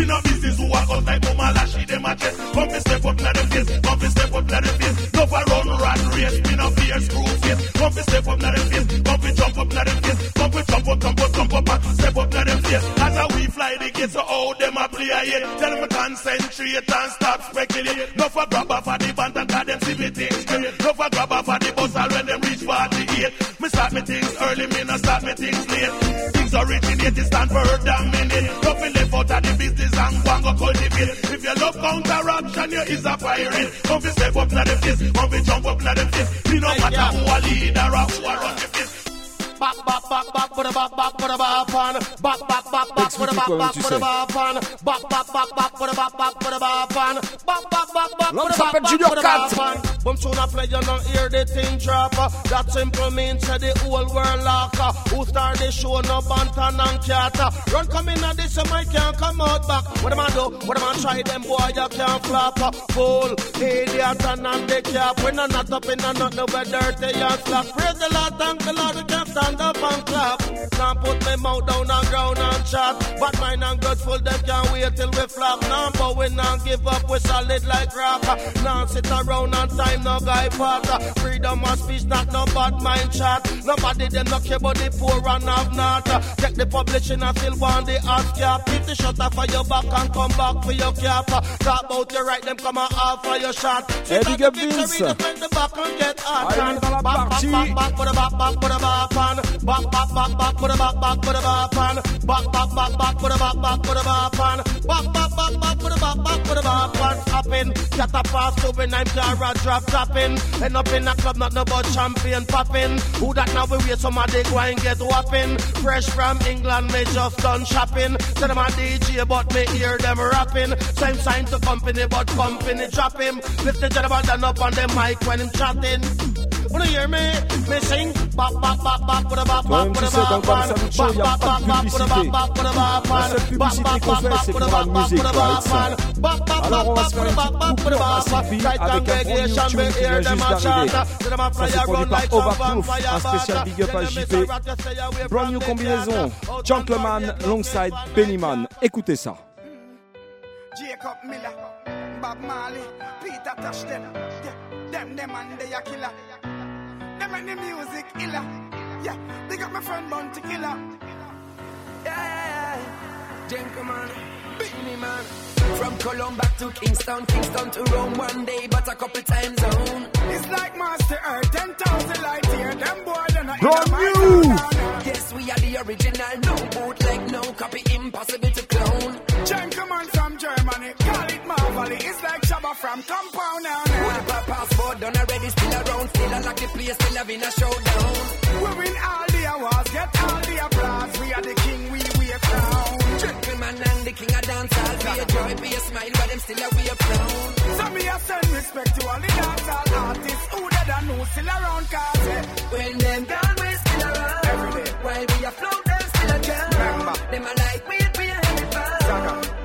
Who like Buma Lashy them a chest. Come fi step up inna the face, come fi step up inna the face. No for run rat race, me no fear screw face. Come fi step up inna the face, come fi jump up inna the face. Come fi jump up, jump up, jump up and step up inna the face. As a we fly the gates, so how them a play yet. Tell them to concentrate and stop speculate. No for grab off of the band and call them see me things straight. No for grab off of the bus all when them reach 48. Me start me things early, me no start me things late. Things originate, it stand for dominate. Nothing left out of the business and go and go cultivate. If you love counteraction, you is a pirate. Come fi step up na the face, come fi jump up na the face. Me no matter who a leader or who a run the place. Back, back, back, back, put a back, back, put a back on. Back, back, back, back, put a back, back, put a back on. Back, back, back, back, put a back, back, put a back on. Back, back, back, back, put a back, back, put a back on. Boom tune a play, you not hear the thing drop. That simple means say the whole world lock. Who start the show, no bantan and cat. Run come in and this, so I can't come out back. What am I do? What am I try them boy, you can't flop. Fool, idiot and on the cap. When I'm not up in a nut, no dirty and slack. Praise the Lord, thank the Lord, we can't stand up and clap. Now put my mouth down on ground and chat. But mine and good full, them can't wait till we flop. Now but we not give up, we solid like rap. Now sit around and time, no guy part. Freedom of speech, not no bad mind chat. Nobody them no care about the poor and have not. Take the publishing and still want the ass cap. Keep the shutter for your back and come back for your cap. Talk about your right, them come and off for your shot. Eh, big up Vince. the back and get hot. Allez, on est dans la Back, back, partie. back, back, put a back, back, put a back on. Back, back, back, back, put a back, back, put a back on. Back, back, back, back, put a back, back, put a back on. Back, back, back, back, put a back, back, put a back on. Hopping, cat a pass to when I'm Clara drop tapping. End up in a club, not no but champion popping. Who that now we wait somebody go and get whopping. Fresh from England, me just done shopping. Tell them a DJ, but me hear them rapping. Same sign to company, but company drop him. Lift the gentleman down up on the mic when him chatting. Wanna hear me? Me sing. Bop, bop, bop, bop, bop, bop, Toi-même, bop, tu sais, dans Bam Show, il n'y a pas de publicité. La seule publicité qu'on fait, c'est pour la musique, right? Alors, on va se faire une petite coupure Massive avec un qui vient juste d'arriver. Ça, c'est produit par Overproof, un spécial big up à JP. Brand new combinaison, Gentleman, Longside, Bennyman. Écoutez ça. Jacob Miller, Bob Marley, Peter Tosh them, them, them, them and they a killer. Them and the music illa. Yeah, they got my friend Bounty Killer. Yeah, yeah, yeah. Gentleman, Beanie Man. From Colombia to Kingston, Kingston to Rome one day, but a couple times zone. It's like Master Earth, 10,000 light here. Them boy, they're not Brand in new. Yes, we are the original, no bootleg, no copy, impossible to clone. Gentleman from Germany, call it Marvelly. It's like Shabba from Compound now. With a passport done already, still around, still a lucky place, still having a showdown. We win all the awards, get all the applause. We are the king, we wear crown. Gentleman and the king of dancehall, be a joy, be a smile, but them still a way crown. So me a send respect to all the dancehall artists who dead and who still around. Cause eh, When them gone, we still around. Every day. While we afloat, them still a drown. Remember. Them a like we, we a heavy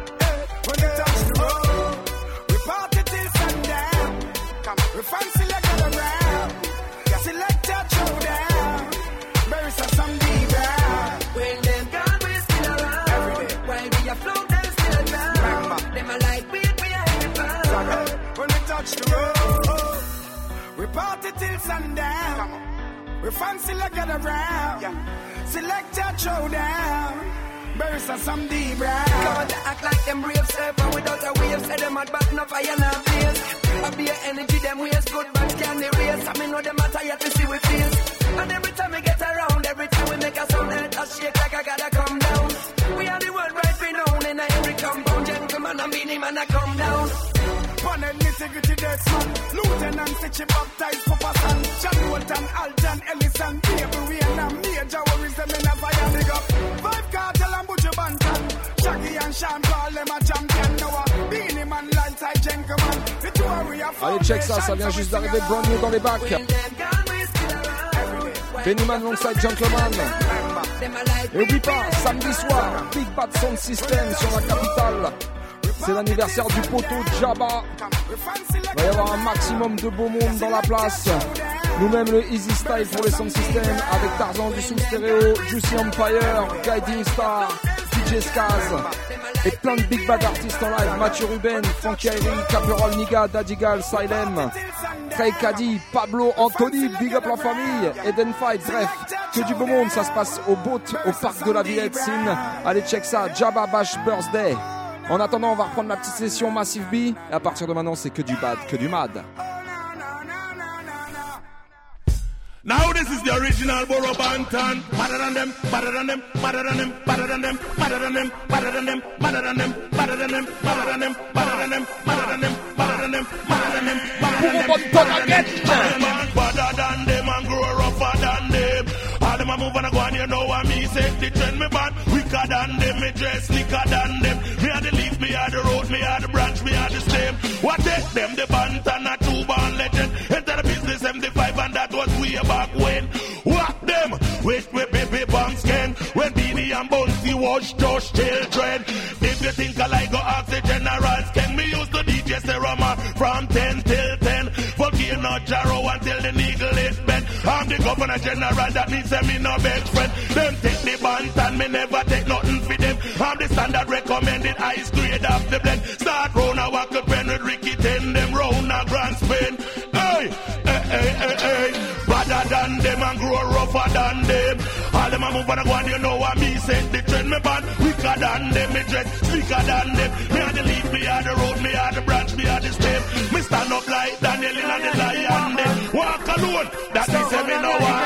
party till sundown. We fancy like a round. Select a showdown. Bury some some deep brown. God, act like them brave surfer without a wave. Say them mad, but no fire, no blaze. I be a energy, them waste good, but can they race? I mean, know them are tired to see we feel. And every time we get around, every time we make a sound, earth a shake like I gotta come down. We are the world right renowned in every compound. Gentleman and beanie man, I come down. Panel nitty-gritty death man Lieutenant Stitchy baptized Papa San John Walton, Alton, Ellison Baby Wayne and Major Worries them in a fire. Big up. Five Cartel and Butcher Banton Shaggy and Sean Paul them a champion. Now a Beanie Man, Lightside Gentleman. The two are we are Allez, check ça, ça vient juste d'arriver. Brand new dans les bacs. Bennyman, Longside, Gentleman. Et oublie pas, samedi soir, Big Bad Sound System sur la capitale. C'est l'anniversaire du poteau Jabba. Il va y avoir un maximum de beau monde dans la place. Nous-mêmes le Easy Style pour les sound system avec Tarzan du sous stéréo, Juicy Empire, Guiding Star, DJ Skaz et plein de big bad artistes en live. Mathieu Ruben, Frankie Ayri, Caperol Niga, Dadigal, Silem, Trey Caddy, Pablo, Anthony, Big Up la famille, Eden Fight, bref, que du beau monde. Ça se passe au boat, au parc de la Villette Sin. Allez, check ça, Jabba Bash Birthday. En attendant, on va reprendre la petite session Massive B. Et à partir de maintenant, c'est que du bad, que du mad. Now this is the original Borough Bantan. Better than them, better than them, better than them, better than them, better than them, better than them, better than them, better than them, better than them, better than them, better than them, better than them, better than them, better than them, better than them, better than them and grow rougher than them. All them a move and a go and you know what me say. The trend me bad, wicker than them, me dress slicker than them. Me are the branch, me are the stem. What them the Bantan a two born legend. Enter the business M5 and that was way back when. What them? Wish we baby bombs can. When Beanie and Bunsy was just children. If you think I like go ask the generals, can me use the DJ Serama from 10 till 10. for Volcano Jarrow until the needle is bent. I'm the governor general that means me no best friend. Them take the band and me never take nothing for them. I'm the standard recommended ice grade of the blend. And grow rougher than them. All them a move and a go and you know what me say. The trend me bad, weaker than them. Me dress slicker than them. Me are the lead, me are the road, me are the branch, me are the stem. Me stand up like Daniel in the lion. Walk alone, that me say me no walk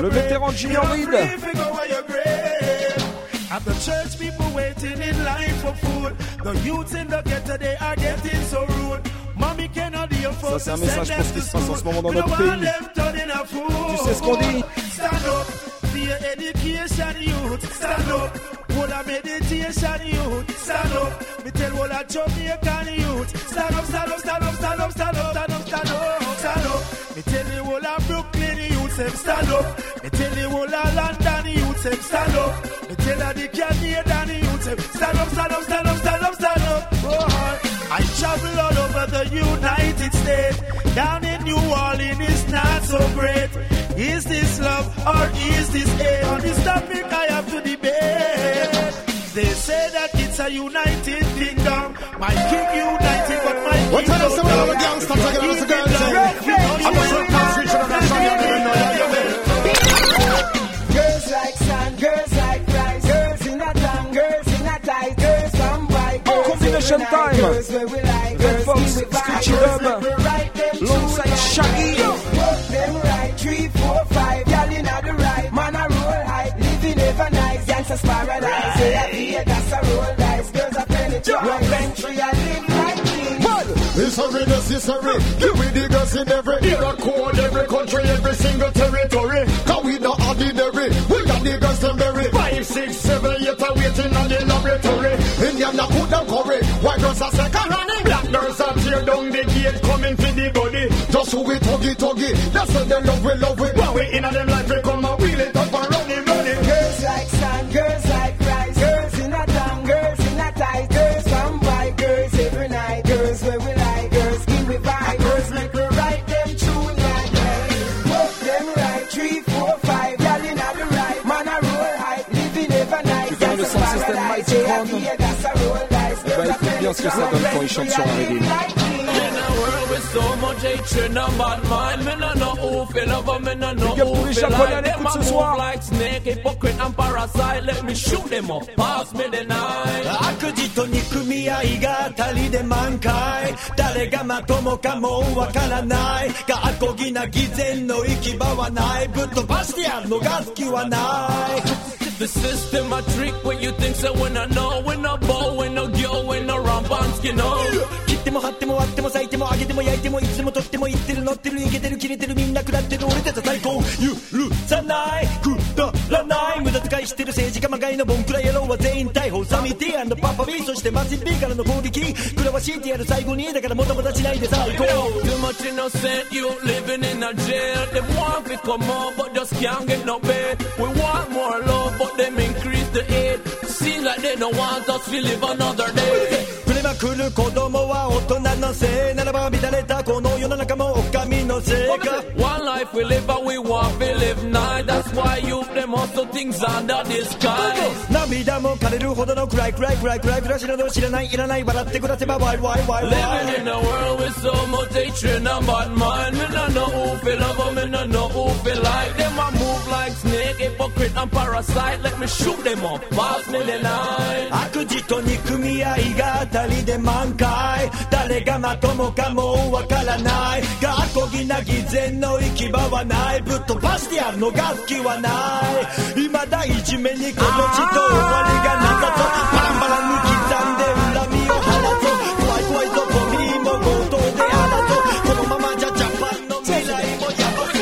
Le vétéran Junior You're Reid. free if you go where you're grave. At the church, people waiting in line for food. The youths in the ghetto, they are getting so rude. Ça, c'est un message pour ce qui se passe en ce moment dans notre pays. Tu sais ce qu'on dit Stand up for your education, youth. Stand up. All a meditation, youth. Stand up. Me tell all a Jamaican youth. Stand up, stand up, stand up, stand up, stand up, stand up, stand up, stand up. Me tell you all a Brooklyn youth, them stand up. Me tell you all a London youth, them stand up. Me tell the Canadian youth, them stand up, stand up, stand up, stand up, stand up. Oh, I travel all over the United States. Down in New Orleans, it's not so great. Is this love or is this hate? On this topic, I have to debate. They say that it's a united kingdom. My king united, but my What king tell us about all the gangsters talking about the girls say? I'm a certain creature of that song, you don't even know that you're Girls like sand, girls like rice, girls in a tongue, girls in a tight, girls from white, girls Combination every night, time. girls where we like, Red girls Fox, give we vibe, Screechy girls Dub, make we right, them alongside true Shaggy. Gangsters paradise, say a Vegas a roll dice, girls are penetrate, rock country a live like king. It's a ring, it's. Give me the girls in every era code, every country, every single territory. Cause we not ordinary. We got the girls them berry. Five, six, seven, eight are waiting on the laboratory. Indian na put them curry. White girls are second running. Black girls are tear down the gate coming for the body. Just who we tuggy tuggy. That's what they love, we love it. When we in a them life, ce que ça donne quand ils chantent sur la rébellion. Big up tous les japonais à l'écoute ce soir. De mankai. Matomo wakaranai. Gizen no ikiba wa ga. 誰がまともかもわからないがアコギな偽善の行き場はないぶっ飛ばしてやるのが好きはない The system a trick when you think so. When I know when I bow when I go, when I rambansky no 切っても貼っても割っても裂いても揚げても焼いてもいつでも取っても言ってる乗ってる逃げてる切れてるみんな食らってる俺たちは最高許さないくだらない。無駄遣いしてる政治家まがいのボンクラ野郎は全員逮捕サミティパパ B そしてマジ B からの攻撃食らわしいてやる最後にだからもたもたしないで最高 Too much innocent you living in a jail. They want to come out but just can't get no bail. We want more love but them increase the hate. Seems like they don't want us to live another day. 触れまくる子供は大人のせいならば乱れたこの世の中もお上のせいか One life we live but we want to live night. That's why you them hustle things under the sky. 涙も枯れるほどの暗い暗い暗い暗い暮らしなど知らないいらない笑って暮らせばワイワイワイワ Living in a world with so much hatred and bad mind. Me no know who feel love 'em, me no know who feel like them. I move like snake, hypocrite and parasite. Let me shoot them up, pass me the line. 悪事と憎み合いが当たり で満開誰がまともかもわからないがアコギな偽善の行き場はないぶっ飛ばしてやるのが好きはない未だいじめにこの地と終わりがなさとバランバランに刻んで恨みを放つ怖い怖いぞゴミも強盗で争うこのままじゃジャパンの未来もやばい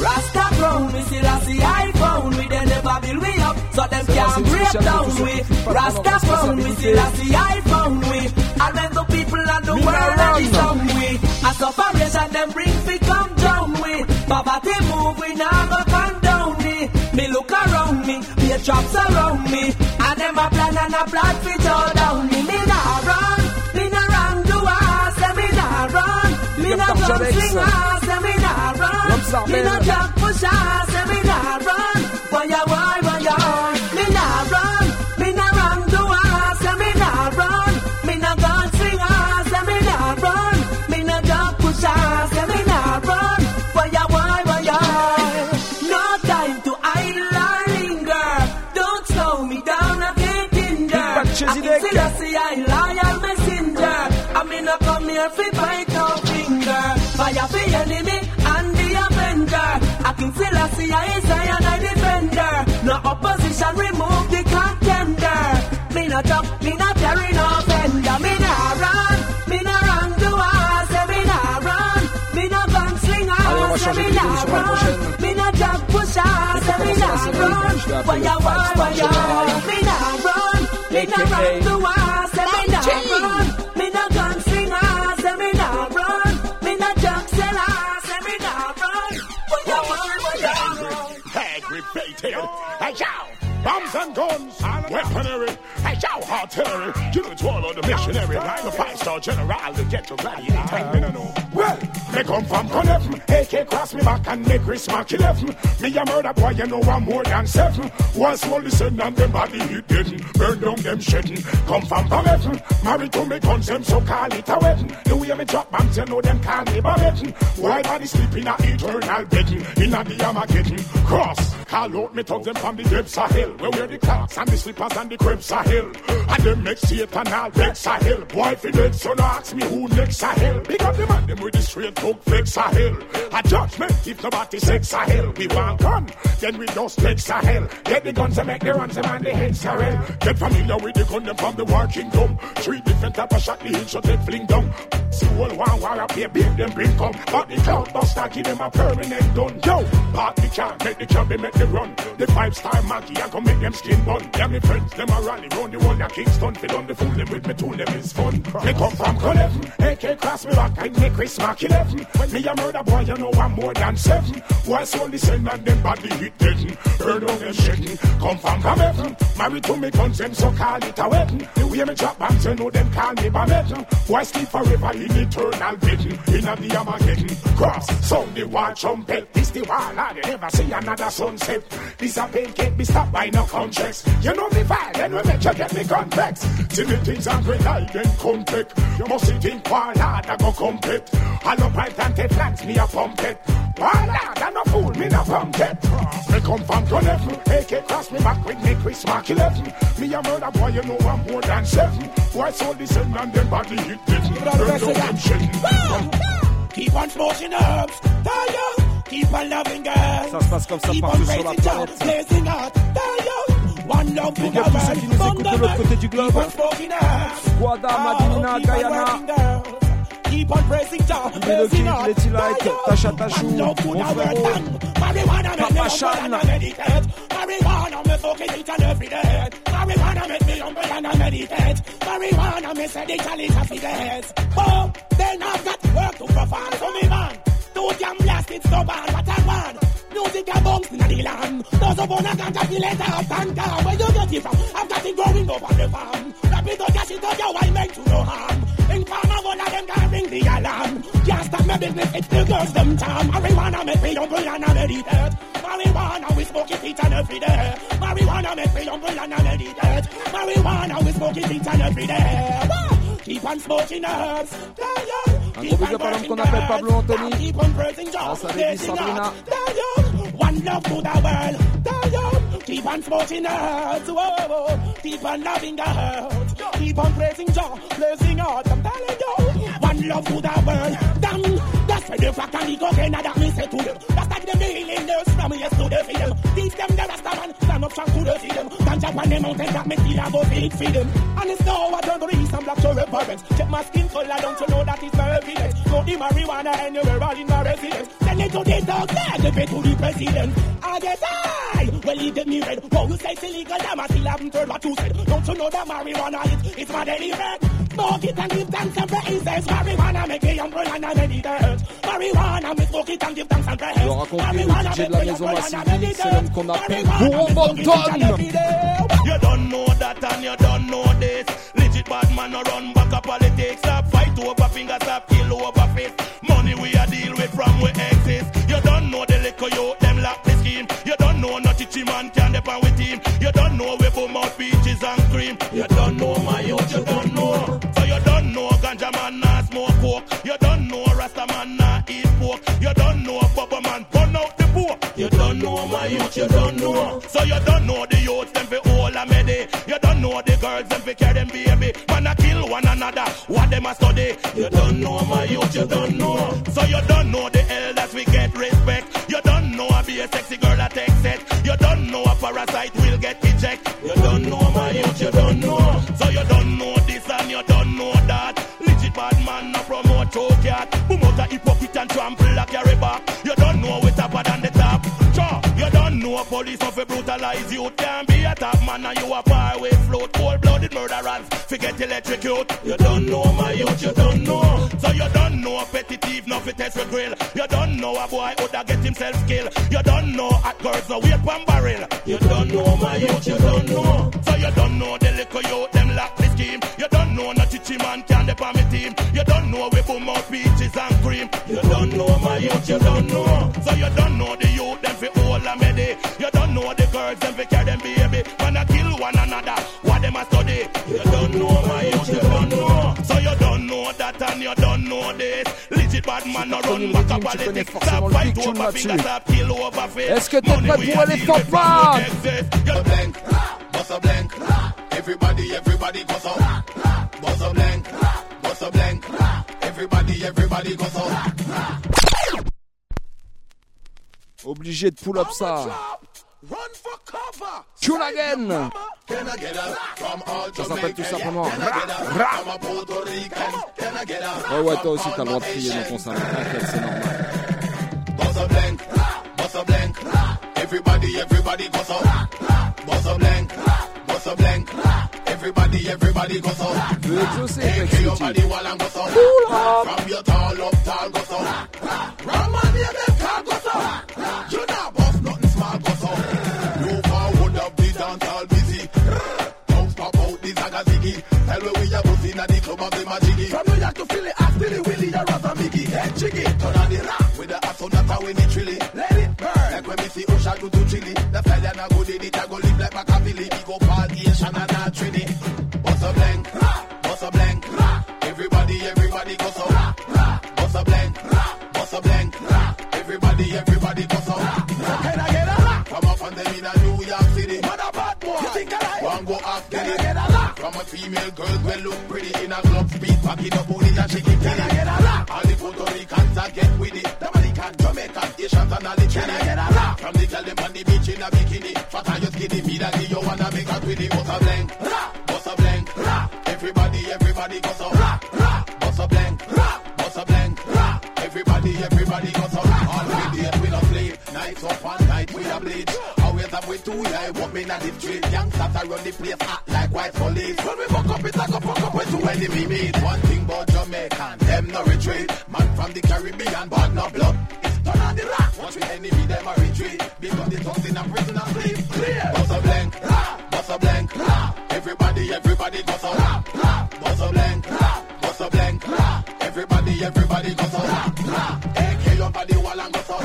Rasta crown, we still a see iPhone. We they never build we up, so them can't break down we. Rasta crown, we still a see iPhone. We and when the people and the world are the sound we. A separation them bring fi come down we. Poverty move we now go condone we. Me look around me, be a traps around me, and them a plan and a plot fi all down me. Me nah run, me nah run do say me nah run, me nah gun sling say me nah run. Me nah jack push I girl fi bite out finger. Fire fi enemy and the avenger. I can still see I is I and I defender. No opposition remove the contender. Me no jump, me no carry no fender. Me no run, me no run to us. Me no run, me no gunslinger. Say me no run, me no jump pusher. Say me no run. Why you want. Me no run, me no run to. And guns, weaponry, hey, yow, artillery. You know, it's all of the missionary. Like a five-star general to get to gladiator. Well, me come from Connefen, AK cross me back and make Chris Mark 11. Me a murder boy, you know I'm more than seven. One soul listen and them body hit dead. Burn down them shedding. Come from Connefen, married to me guns, them so call it a weapon. The way me drop bombs, you know them call me Babetton. Why body sleep in a eternal bedding, in a the Armageddon. Cross, call out me thugs them from the depths of hell. Where wear the clocks and the slippers and the crepes of hell. And them make Satan all vex of hell. Boy, fi dead, so now ask me who next of hell. Up the man, them with the straight talk flex of hell. A judgment if nobody sex of hell. We want gun, then we just flex of hell. Get the guns and make the runs and man the heads of hell. Get familiar with the gun them from the war kingdom. Three different type of shot, the head shot, they fling down. All one war up here, big them bring come. But the cloud buster give them a permanent done. Yo, party can't make the they make the run. The five star Maggie, I go make them skin bun. Yeah, me friends, them a rally round the one that Kingston. Fi done the fool them with me tool, them is fun. Me come from Coleven, AK cross me back, I make Chris Mark 11. When me a murder boy, you know I'm more than seven. Why so listen and them body hit dead. Burn on them shedding. Come from Cameroon, married to me guns, them so call it a weapon. The way me drop bombs, you know them call me Bameton. Why sleep forever in eternal bedding? In a the Armageddon. Cross, sound the war trumpet. This the war, Lord, you never see another sunset. This a pain can't be stopped by no contracts. You know me file, then we make you get me complex. See the things I'm rely then contact. You must see think war, I go compete. I no pipe and take me a pump it. War, Lord, I no fool, me no pump it. Me come from Coneven, AK cross me back with me Chris Mark 11. Me a murder boy, you know I'm more than seven. Why so listen and them body hit dead. Burn down them shedding. Keep on smoking herbs, die Keep on loving girls. Ça se passe comme ça Keep partout on sur la raising planète. up, blazing out, die One love to Les the tous ceux qui nous world. écoutent de l'autre côté du globe. Keep on smoking herbs. Guada, Oh, keep on Guyana. Keep on praising Jah, blazing out, Letty Light, die Tasha Tachou, One oh, love oh, to mon oh. frérot. Marijuana make me Papa meditate. Marijuana me smoke it and every day. Marijuana make me humble and I meditate. Marijuana me say the chalice of the days. Oh, then I've got work to perform for me man. Too damn blasted stubborn, what a man. Music a bounce in the land. Those of a ganja it up and down. Um. Where you get it from? I've got it growing on the farm. Rap it up, cash it up, yo, I meant to no harm. In farm, one of them can ring the alarm. Can't stop my business, it's the girls them charm. Marijuana make me humble and I meditate. Marijuana, we smoke it each and every day. Marijuana make me humble and I meditate. Marijuana, we smoke it each and every day. Keep on smoking herbs. Yeah, yeah. Un Keep gros on big up à l'homme qu'on appelle. Pablo Anthony. On praising Jah. Grâce à Lady blazing Sabrina. out. One love to the world. Keep on smoking herbs. Whoa, whoa. Keep on loving the. Keep on praising Jah. Blazing out. I'm telling you. One love to the world. Damn. That's where the and the cocaine that me say to them. That's them the healing nurse from yesterday for them. Teach them the rasta man. Stand up strong to the freedom. Ganja on the mountain that me still a go feed freedom. And it's now I turn to the black to reverence. Check my skin color, don't you know that it's my evidence? Go the marijuana anywhere all in my residence. Send it to the dog, give it to the president. I get high, well he get me red. Oh, you say it's illegal, damn I still haven't heard what you said. Don't you know that marijuana is, it's my daily bread? Smoke it and give thanks and praises. Marijuana make me humble and I meditate. Marijuana me smoke it and give thanks and praises. Le raconter le DJ de la maison Massive B, c'est l'homme qu'on appelle Burro Banton. You don't know that and you don't know this. Legit bad man no run back a politics. Stop fight over fingers, stop kill over face. Money we a deal with from we exist. You don't know the liquor you them lock the scheme. You don't know no teachy man can depend with him. You don't know we boom out peaches and cream. You don't know my youth, you don't know. So you don't know ganja man nah smoke coke. You don't know rasta man nah eat pork. You don't know bubble man burn out the poor. You don't know my youth, you don't know. So you don't know the youth them fi all a medi. You don't know the girls them fi carry them baby. Man a kill one another. What them a study? You don't know my youth, you don't know. So you don't know parasite will get eject. You don't know my youth, you don't know. So you don't know this and you don't know that. Legit bad man no promote choke cat. Boom out a hypocrite and trample a carry back. You don't know we top of the tap. You don't know police of a brutalize you. Can't be a top man and you a far away float. Cold blooded murderers, forget electrocute. You don't know my youth, you don't know. So you don't know petty thief, no fit test for grill. You don't know a boy who'da get himself killed. You don't know hot girls no wait one barrel. Know my youth, you don't know. So you don't know the liquor youth, them lock the scheme. You don't know no chichi man can depend me team. You don't know we boom out peaches and cream. You don't know my youth, you don't know. So you don't know the bad man no run back a politics. Stop fight over fingers, stop kill over face. Est-ce que t'es prêt pour Elephant Man blank, bust a blank. Everybody, everybody goes so. Bust a blank, bust a blank. Everybody, everybody goes so. Obligé de pull up ça. Tune again. Ça s'appelle tout simplement Ra, Ra. Ouais, ouais, toi aussi t'as le droit de crier dans ton salon. T'inquiète, c'est normal. Bust a blank, bust a blank. Everybody, everybody goes so. Bust a blank, bust a blank. Everybody, everybody goes so. AK your body while I'm go so. From your tall up, tall go so. Ram Tell me we are bossing at the club of the majiggy. From New York to Philly, ask Billy Willie, you're a Mickey. Head jiggy. Turn on the rock with the ass on that when it trilly. Let it burn. Like when me see Usha do do chili. The fella na go did it, I go live like Machiavelli. He go party, Asian and not Trini. Bust a blank, bust a blank. Everybody, everybody go so. Bust a blank, bust a blank. Everybody, everybody a female girl, well look pretty in a club speed. Back it up, booty and shake it. Can I get a lock? All the Puerto Ricans are get with it. Dominican, Jamaican, Asians and all the Can I get a lock? From the girl them on the beach in a bikini. Fat and you skinny, me that you wanna make a twinny. Bust a blank, bust a blank. Everybody, everybody go so. Bust a blank, bust a blank. Everybody, everybody go so. With two yeah, walk me na the street. Youngsters run the place hot like white police. When we fuck up, it's like a fuck up with two enemy meet. One thing about Jamaican, them no retreat. Man from the Caribbean, but no blood. It's turn on the rock. Watch with enemy, them a retreat. Because the tongues in a prison and sleep. Clear. Bust a blank, bust a blank. Everybody, everybody goes so. Bust a blank, bust a blank. Everybody, everybody goes so. AK your body wall and go so. From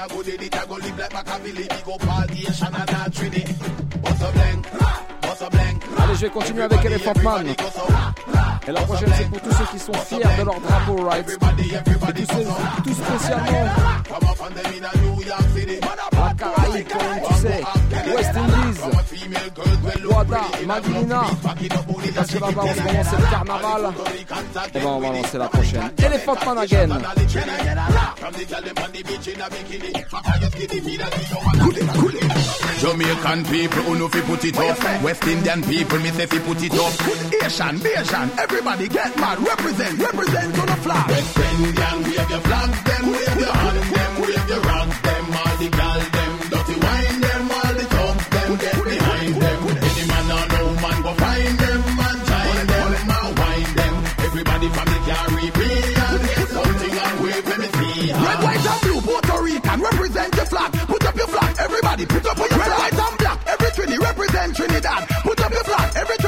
The fella na go did it, I go live like Machiavelli. He go party, Asian and not Trini. Bust a blank, bust a blank. Allez, je vais continuer avec Elephant Man. Et la prochaine, c'est pour tous ceux qui sont fiers de leur drapeau, right? Et tous, ceux- tout spécialement. La Caraïbe, comme tu sais, West Indies, Guada, Madinina. Et parce que là-bas, en ce moment, c'est le carnaval. Et ben, on va lancer la prochaine. Elephant Man again. Jamaican people who know fi put it up. West Indian people me say fi put it up. Asian, Asian, everybody get mad. Represent, represent to the flag. West Indian, wave your flags, them wave your hands, them wave your ranks, them all the gal, them dirty wine, them all the thugs, them get behind them. Any man or no man go find them and join them and wine them. Everybody from the Caribbean get something and wave let me see. Red, white and blue, Puerto Rican, represent your flag. Put up your flag, everybody. Put up your flag. Red, white and black, every Trini represent Trinidad.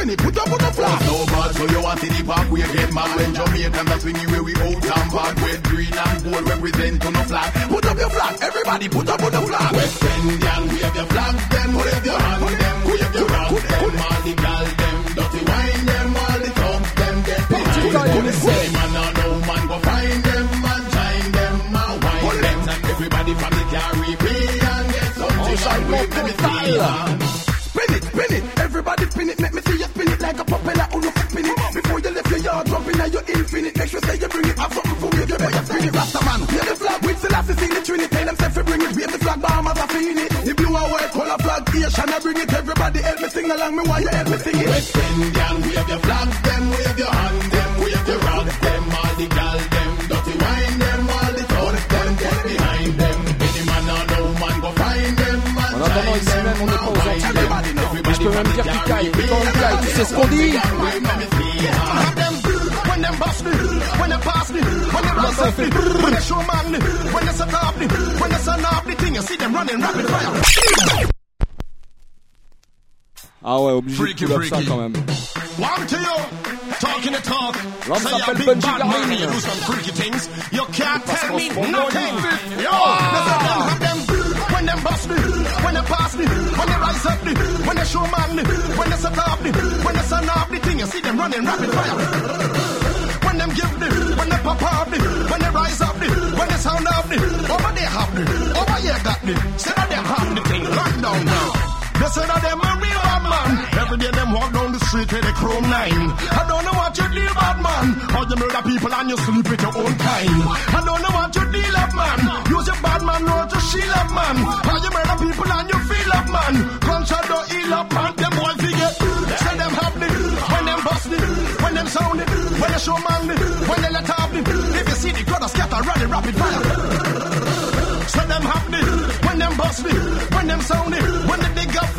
Put up your flag, every Trini. Put up, put up flag. So bad, so you want to the park we get mad when Jamaicans are swinging where we out and back. Red, green and gold represent on the flag. Put up your flag, everybody. Put up, put up flag. West Indian, wave your flag, them wave your hand, them wave your hand, them all the gal, them dirty wine, them all the thugs, them get behind them. Any man or no man go find them and join them and wine them. Everybody from the Caribbean get something and wave let me inna your. Make sure say you bring it. Have something for wave. You better bring it, Rasta man. Wave the flag with Selassie, see the Trinity. Tell them say fi bring it. Wave the flag, Bahamas a feel it. The blue and white color flag, Asian I bring it. Everybody help me sing along. Me why you help me sing it. West Indian, wave your flags, them wave your hand, them wave your rock, them all the gal, them dirty wine, them all the thugs, them get behind them. Any man or no man go find them. man En attendant, ici même, on n'est pas aux Antilles. Mais je peux même dire qu'il caille. Et quand on caille, tu sais ce qu'on dit pass me, when rise up me, when they show man me, when they set up me, when they sun up the thing, you see them running rapid fire. Ah ouais, obligé de Freaky, pull up ça quand même. One to you, talking the talk. L'homme s'appelle big Benji bad man, Garlin. you do some freaky things. You can't Parce tell me nothing. Yo, Ah. have them, have them. When them bust me, when they pass me, when they rise up me, when they show me, when they set up me, when they sun up the thing, you see them running rapid fire. When them give they when they rise up when they sound up over there have over here got me. Say that them have the thing, lock down now. They say that them a real bad man. Every day them walk down the street with a chrome nine. I don't know what you deal bad man. How you murder people and you sleep with your own kind. I don't know what you deal up man. Use your bad man road to shield up man. How you murder people and you feel up man. Gunshot don't heal up man. Them boys forget. Say them me when them bust me, when them sound it, when they show man when they let me. If you see the crowd scatter running rapid fire. Say them when them bust me, when them sound it, when they dig up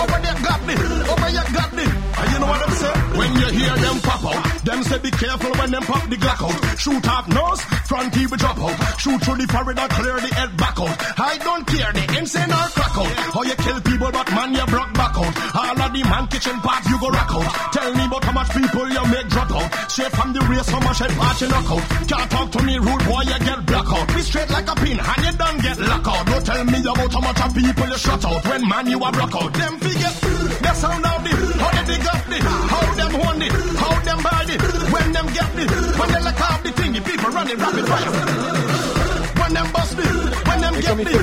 over there got me, over here got me. And you know what I'm saying? When you hear them pop out, them say be careful when them pop the Glock out. Shoot off nose, front will drop out. Shoot through the and clear the head back out. I don't care the insane or crack out. How you kill people, but man you broke back out. All of the man kitchen parts you go rock out. Tell me about how much people you make drop out. Straight from the race, how much head part you knock out. Can't talk to me rude boy, you get black out. Be straight like a pin and you don't get lock out. Don't tell me how much of people you shut out. When man you a rock out. Them figure, the sound of the, how they dig up the, how them hold it, how them body. When them get me, when they look off the thing, the people running rapid fire. When them bust them Et comme il fait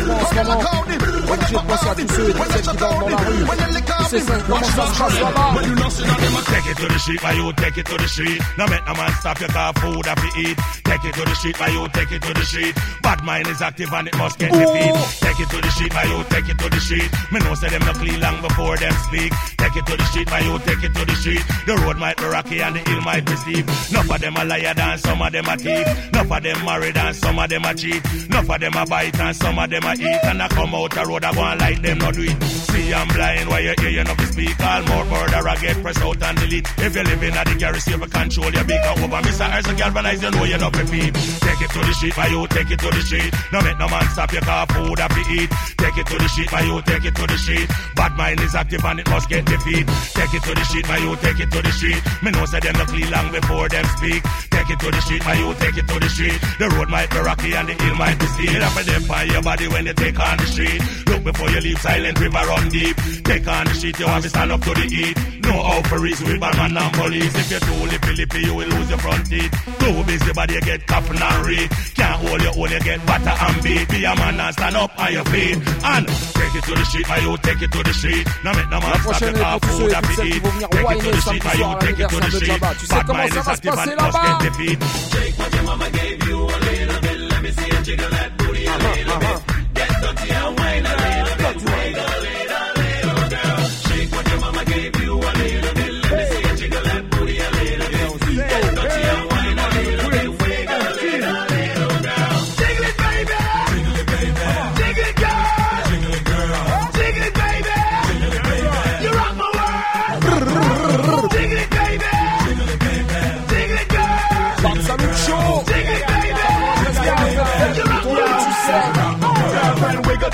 see them, Take it to the street, my you take it to the street. No make no man stop you cause food have to eat. Take it to the street, my you take it to the street. Bad mind is active and it must get defeat. Take it to the street, my you take it to the street. Me know say them no clean long before them speak. Take it to the street, my you take it to the street. The road might be rocky and the hill might be steep. Enough of them a liar and some of them a thief. Enough of them married and some of them a cheat. Enough of them a bite and some of them a eat. And I come out the road I and like them no do it. See I'm blind why you hear you not speak. All more murder I get press out and delete. If you live in a the garage, you control your big over. Mr. Erso galvanize, you know you're not repeat. Take it to the street, my you take it to the street. No make no man stop your car food have to eat. Take it to the street, my you take it to the street. Bad mind is active and it must get defeat. Take it to the street, my you take it to the street. Me know say them no clean long before them speak. Take it to the street, my you take it to the street. The road might be rocky and the hill might be steep. Up them by your body when you take on the street. Look before you leave silent river run deep. Take on the street, you have to stand up to the heat. No out for reason with bad man and police. If you're too lippy lippy, you will lose your front teeth. Too busy body, you get coffin and read. Can't hold your own, you get batter and beat. Be a man and stand up on your feet. And take it to the street, my you take it to the street. Now make no man La stop prochaine your est car pour tous ceux food et have toutes to eat. Take it to the street, samedi my soir you take it to the street. Jabba. Tu sais Bad comment mind ça is va active and must get defeat. Take what your mama gave you a little bit. Let me see you jiggle that booty a little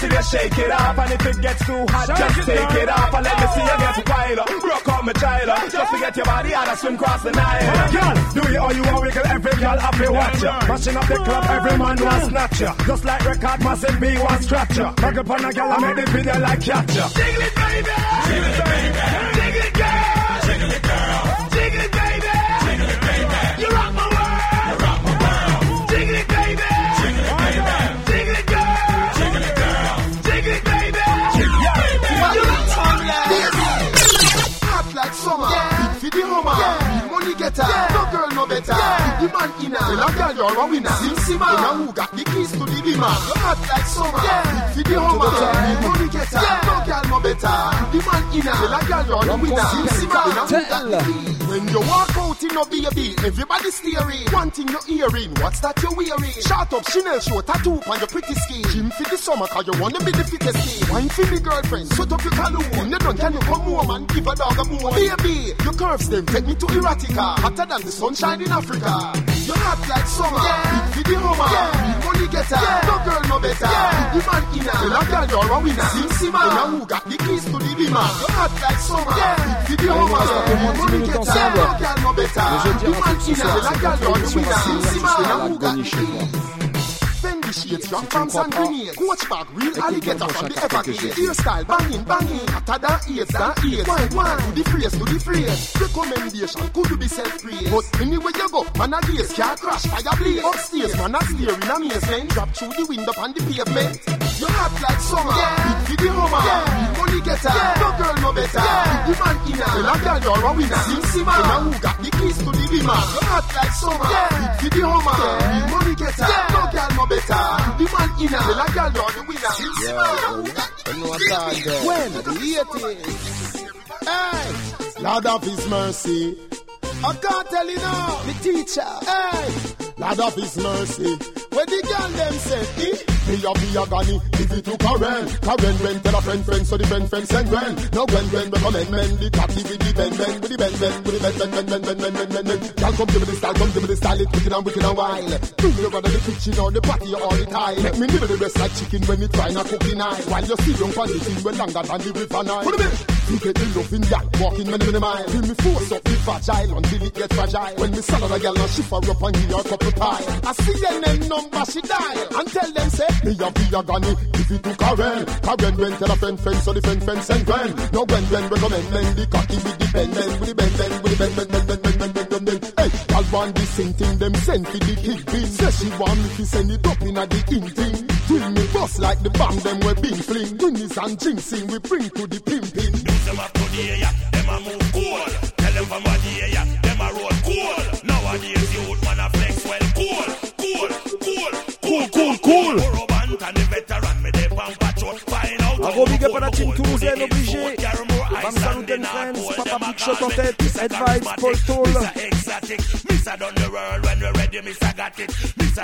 till you shake it off, and if it gets too hot, just take it off and let me see you get wild. Broke out my child, just to get your body out and swim across the Nile. Girl, do it all you want, wiggle every girl happy watch ya. Mashing up the club, every man want snatch ya. Just like record, one scratch ya. Muggle upon a girl, I make the video like catch ya. Jiggle it, baby. Jiggle it, baby. time. Yeah better. The man inna, the girl you're a winner. Sim Simma, you know who got the keys to the bima. You hot like summer. For the homer, the money getter. No girl no better. The man inna, the la girl you're a winner. Sim Simma, you know who got the keys. When you walk out in a baby, everybody staring. One thing you're hearing, what's that you're wearing? Shut up, Chanel show, tattoo on your pretty skin. Gym for the summer, cause you wanna be the fittest thing. Wine for me girlfriend, sweat up your cologne. You don't can you come home and give a dog a bone. Baby, your curves them take me to Erotica. Hotter than the sunshine in Africa. You hot like summer, big homer. Big money getter, no girl no better. The man inna, the love girl you're a winner. Sim Sima, you know who got the keys to the beamer. You hot like summer, big for the homer. Big money getter, no girl no better. The man inna, the love girl you're a winner. Sim Sima, you know who got the keys. Shades, young farms and grenades. Coach bag, real alligator from the Everglades. Hairstyle, banging, banging. Hotter than AIDS, than AIDS. Wine, wine, do the phrase, do the phrase. Recommendation, could you be self-praise? But anywhere you go, man a gaze, can't crash, fire blaze. Upstairs, man a steer in amazement. Drop through the window on the pavement. You hot like summer, big for the homer. Big money getter, no girl no better. Big the man inna, the la girl you're a winner. Sim Simma, you know who got the keys to the beamer. You hot like summer, big for the homer. Big money getter, no girl no better. The man inna, the la girl you're the winner. Sim Simma, you know the keys. When? The 80s. Hey, Lord of His mercy. I can't tell you now, the teacher. Hey, Lord of His mercy. Where the girl them say, eh? Me a be a granny, give it to Karen. Karen when tell a friend friend, so the friend friend send Gwen. Now Gwen Gwen recommend men, the cocky with the bend bend, with the bend bend, with the bend bend bend bend bend bend bend bend. Girl come give me the style, come give me the style, it wicked and wicked and wild. Bring me around the kitchen or the party all the time. Make me nibble the breast like chicken when me try not cooking night. While you sit down for the thing when longer than the river Nile. Put a bit. You get the love in that, walking many many miles. Feel me force up the fragile until it gets fragile. When me salad a girl and shift her up and give her a couple I see A name number she dial and tell them say, me a be a granny, give it to Karen. Karen went tell a friend, friend, so the friend, friend send Gwen. No Gwen, Gwen recommend men, the cocky with the pen, men, with the bend, bend, with the bend, bend, bend, bend, bend, bend, bend, bend. Hey, y'all want the same thing, them send for the big bin. Say she want me to send it up in a the in thing. Till me bust like the bomb, them we been fling. Guinness and jinxing, we bring to the pimping. Do some up to the air. cool, cool. Un gros big up à la team toulousaine obligé. Bam Salut Friends, Papa Big Shot en tête, Advice, Paul Toll.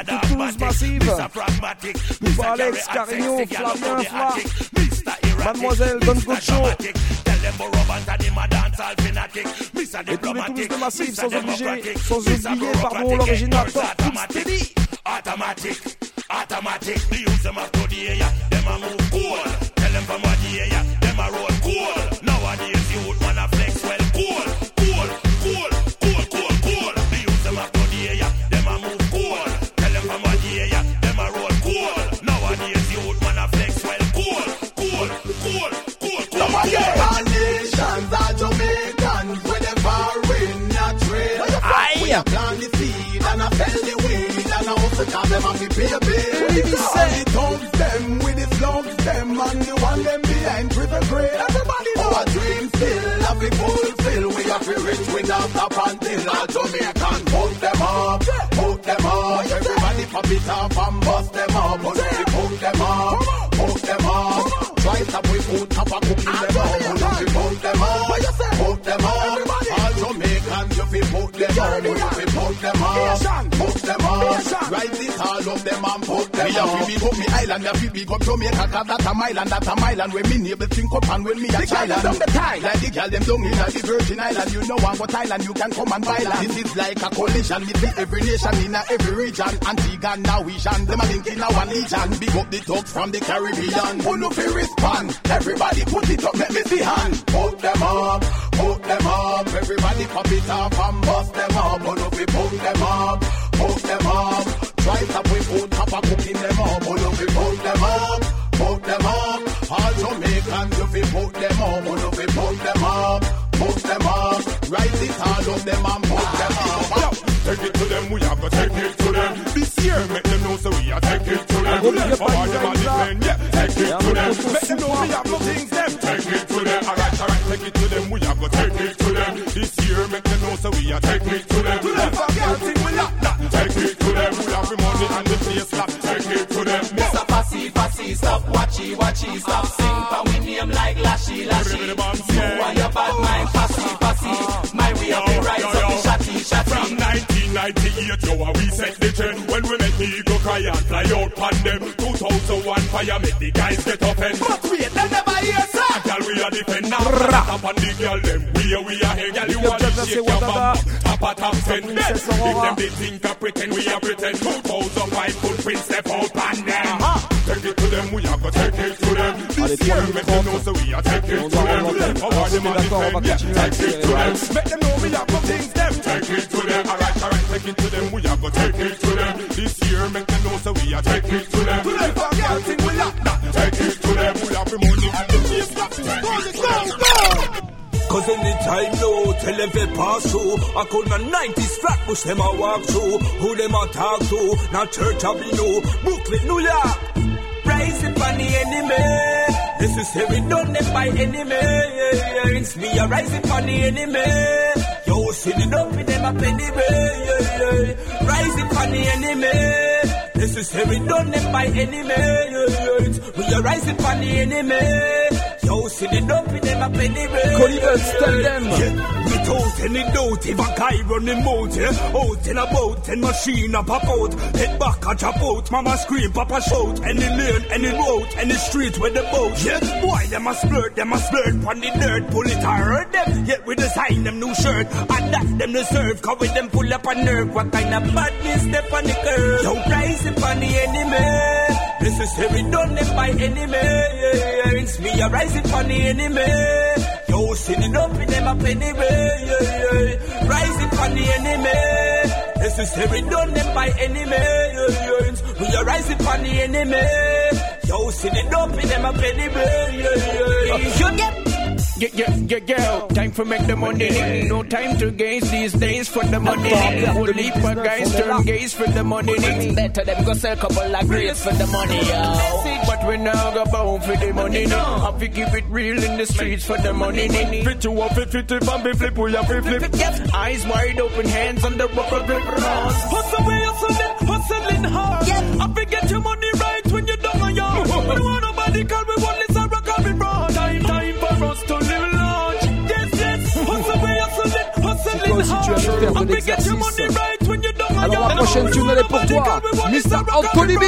Toute Toulouse massive. Pour Alex, Carigno, Flavien, Fla. Mademoiselle Don Gocho. Et tous les Toulouse de Massive, sans obliger, sans oublier, pardon, l'original, Top. Automatique. Top automatic, automatic, automatic. The use them up to the area, them a move cool. Tell them from what the area, them a roll cool. Nowadays youth wanna flex well cool, cool, cool, cool, cool, cool. The use them up to the area, them a move cool. Tell them from what the area, them a roll cool. Nowadays youth wanna flex well cool, cool, cool, cool, cool. Come again. cool. All nations are Jamaicans, whenever in your trade. Aye. We a plant the seed and a sell the weed a hustle cause them have to pay a bill. He All say? the thugs them with the slugs them and the one them behind. Everybody oh, know our dream still have to fulfill. We have to rich without top until all Jamaican put them up, put them up. Everybody pop it up and bust them up. But we put them up, put them up. Try stop we put up a cooking them up. But we put them up, put them up. All Jamaicans you fi put them up. You fi put them up, put them up. Rise it all up them and put them up. Me a fi big up me island, me a fi big up Jamaica 'cause that a mile and that a mile and when me neighbor think up and when me a child and the tide. Like the girl them down in the Virgin Island, you know one what island you can come and violent. This is like a collision between every nation in a every region. Antigua Norwegian, them a link in a one legion. Big up the thugs from the Caribbean. Who no fi respond? Everybody put it up, let me see hand. Put them up, put them up. Everybody pop it up and bust them up. Who no fi put them up, put them up. Try stop we put up a cooking them up. Who no fi put them up, put them up. All Jamaicans you fi put them up. Who no fi put them up, put them up. Rise it all up them and put them up. Take it to them, we have to take it to them. This year, make them know so we are take it to them. gros big up For à all them and defend, yeah, take it to them. son Make them know we have no things them. Take it to them. Alright, alright, take it to them, we have to take it here, make them know so we are take me to them. To them, fuck y'all we lock that. Take me to them. We have the money and the place lock. Take me to them. Mr. Passy, Passy, stop watchy, watchy, stop sing for we name like Lashy, Lashy. You are your bad mind, Passy, Passy. Ah. My way up the oh, rights of the shatty, shatty. From 1998, yo, we set the trend when we make me go cry and fly out on them. 2001 fire make the guys get offended. But wait, they never hear sir. Girl, we are defend now. Tap on the girl them. We are, we are here. Girl, you want to shake your bum. Top a top ten. If them they think I pretend, we are pretend. 2005 footprints step out pan them. Take it to them, we are go take it to them. This year, make them know so we are take it to them. Power them and defend, yeah, take it to them. Make them know we are go things them. Take it to them, alright, alright, take it to them. We are go take it to them. This year, make them know so we are take it to them. To them, for girl thing we lock that. Take it to them, we have the money and the chase that. Go, go, go! Cause anytime no they pass through I call my 90s flat push them I walk through. Who them I talk to? Now church new Brooklyn, New York. Rise up on the enemy. Necessary done them by enemy. It's me a rise on the enemy. Yo, see the dump in them up anyway Rise up on the enemy. Necessary done them by enemy. We a up on the enemy Yo, see the dump in them up anyway Colibans, tell them. yeah. Without any doubt, if a guy running mouth, yeah. Out in a boat, and machine up a out. Head back a chop out, mama scream, papa shout. Any lane, any road, any street with the boat, yeah. Boy, them a splurt, them a splurt on the dirt. Pull it hurt them, yet we design them new shirt. And that them deserve, cause with them pull up a nerve. What kind of badness step on the curve? Yo, rise up on the enemy. Necessary done them by enemy. It's me a rise up on the enemy. Yo, it up in them up anyway. It on the enemy. Necessary done them by enemy. We are rising on the enemy. Yo, it up in them up anyway. You get Yeah, yeah, yeah, yeah. Time for make the money. No time to gaze these days for the money. Only for guys turn gaze for the money. Better them go sell a couple of grades for the money, yo. But we now go bound for the money. Have to keep it real in the streets for the money. Fit you up, fit I'm be flip, we have to flip. Eyes wide open, hands on the rubber grip. Hustle, we hustling, hustling hard. Tu as de faire de l'exercice. Alors la prochaine tune elle est pour toi, Mr. Anthony B.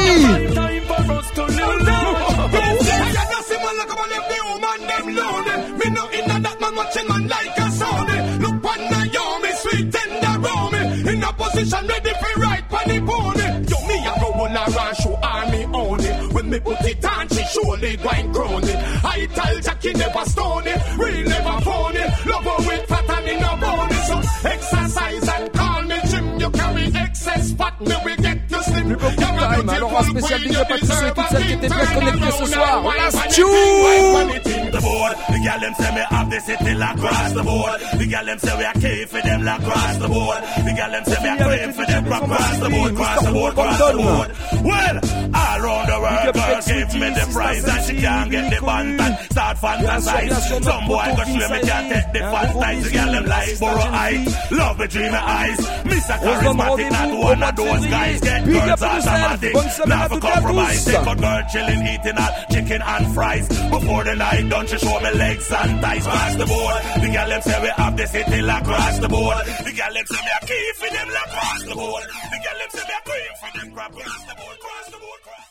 Position ready for right for the pony. Yo, me a roll around show army only. When me put it on, she surely going crony. I tell Jackie never stony, real never phony. Carry excess fat, Plus beaucoup de time, alors un spécial big up à tous ceux et toutes celles qui étaient bien connectés ce soir. Last the gal them say me have the city like across the board. The gal them say we are key for them like across the board. The gal them say me are for them across the board, across the board, across the board. Well, all around the world, girl give me the prize and she can't get the band and start fantasize. Some boy go me can't take the nights. The gal them borrow height, love me dreamy eyes. Mr. Charismatic, not one of those guys get girls automatic. Never compromise, take a girl chilling, eating hot chicken and fries. Before the night done, she show me legs and thighs across the board. The gal them say we have the city like across the board. The gal them say me a key for them like across the board. The gal them say me a queen for them crap across the board, across the board, across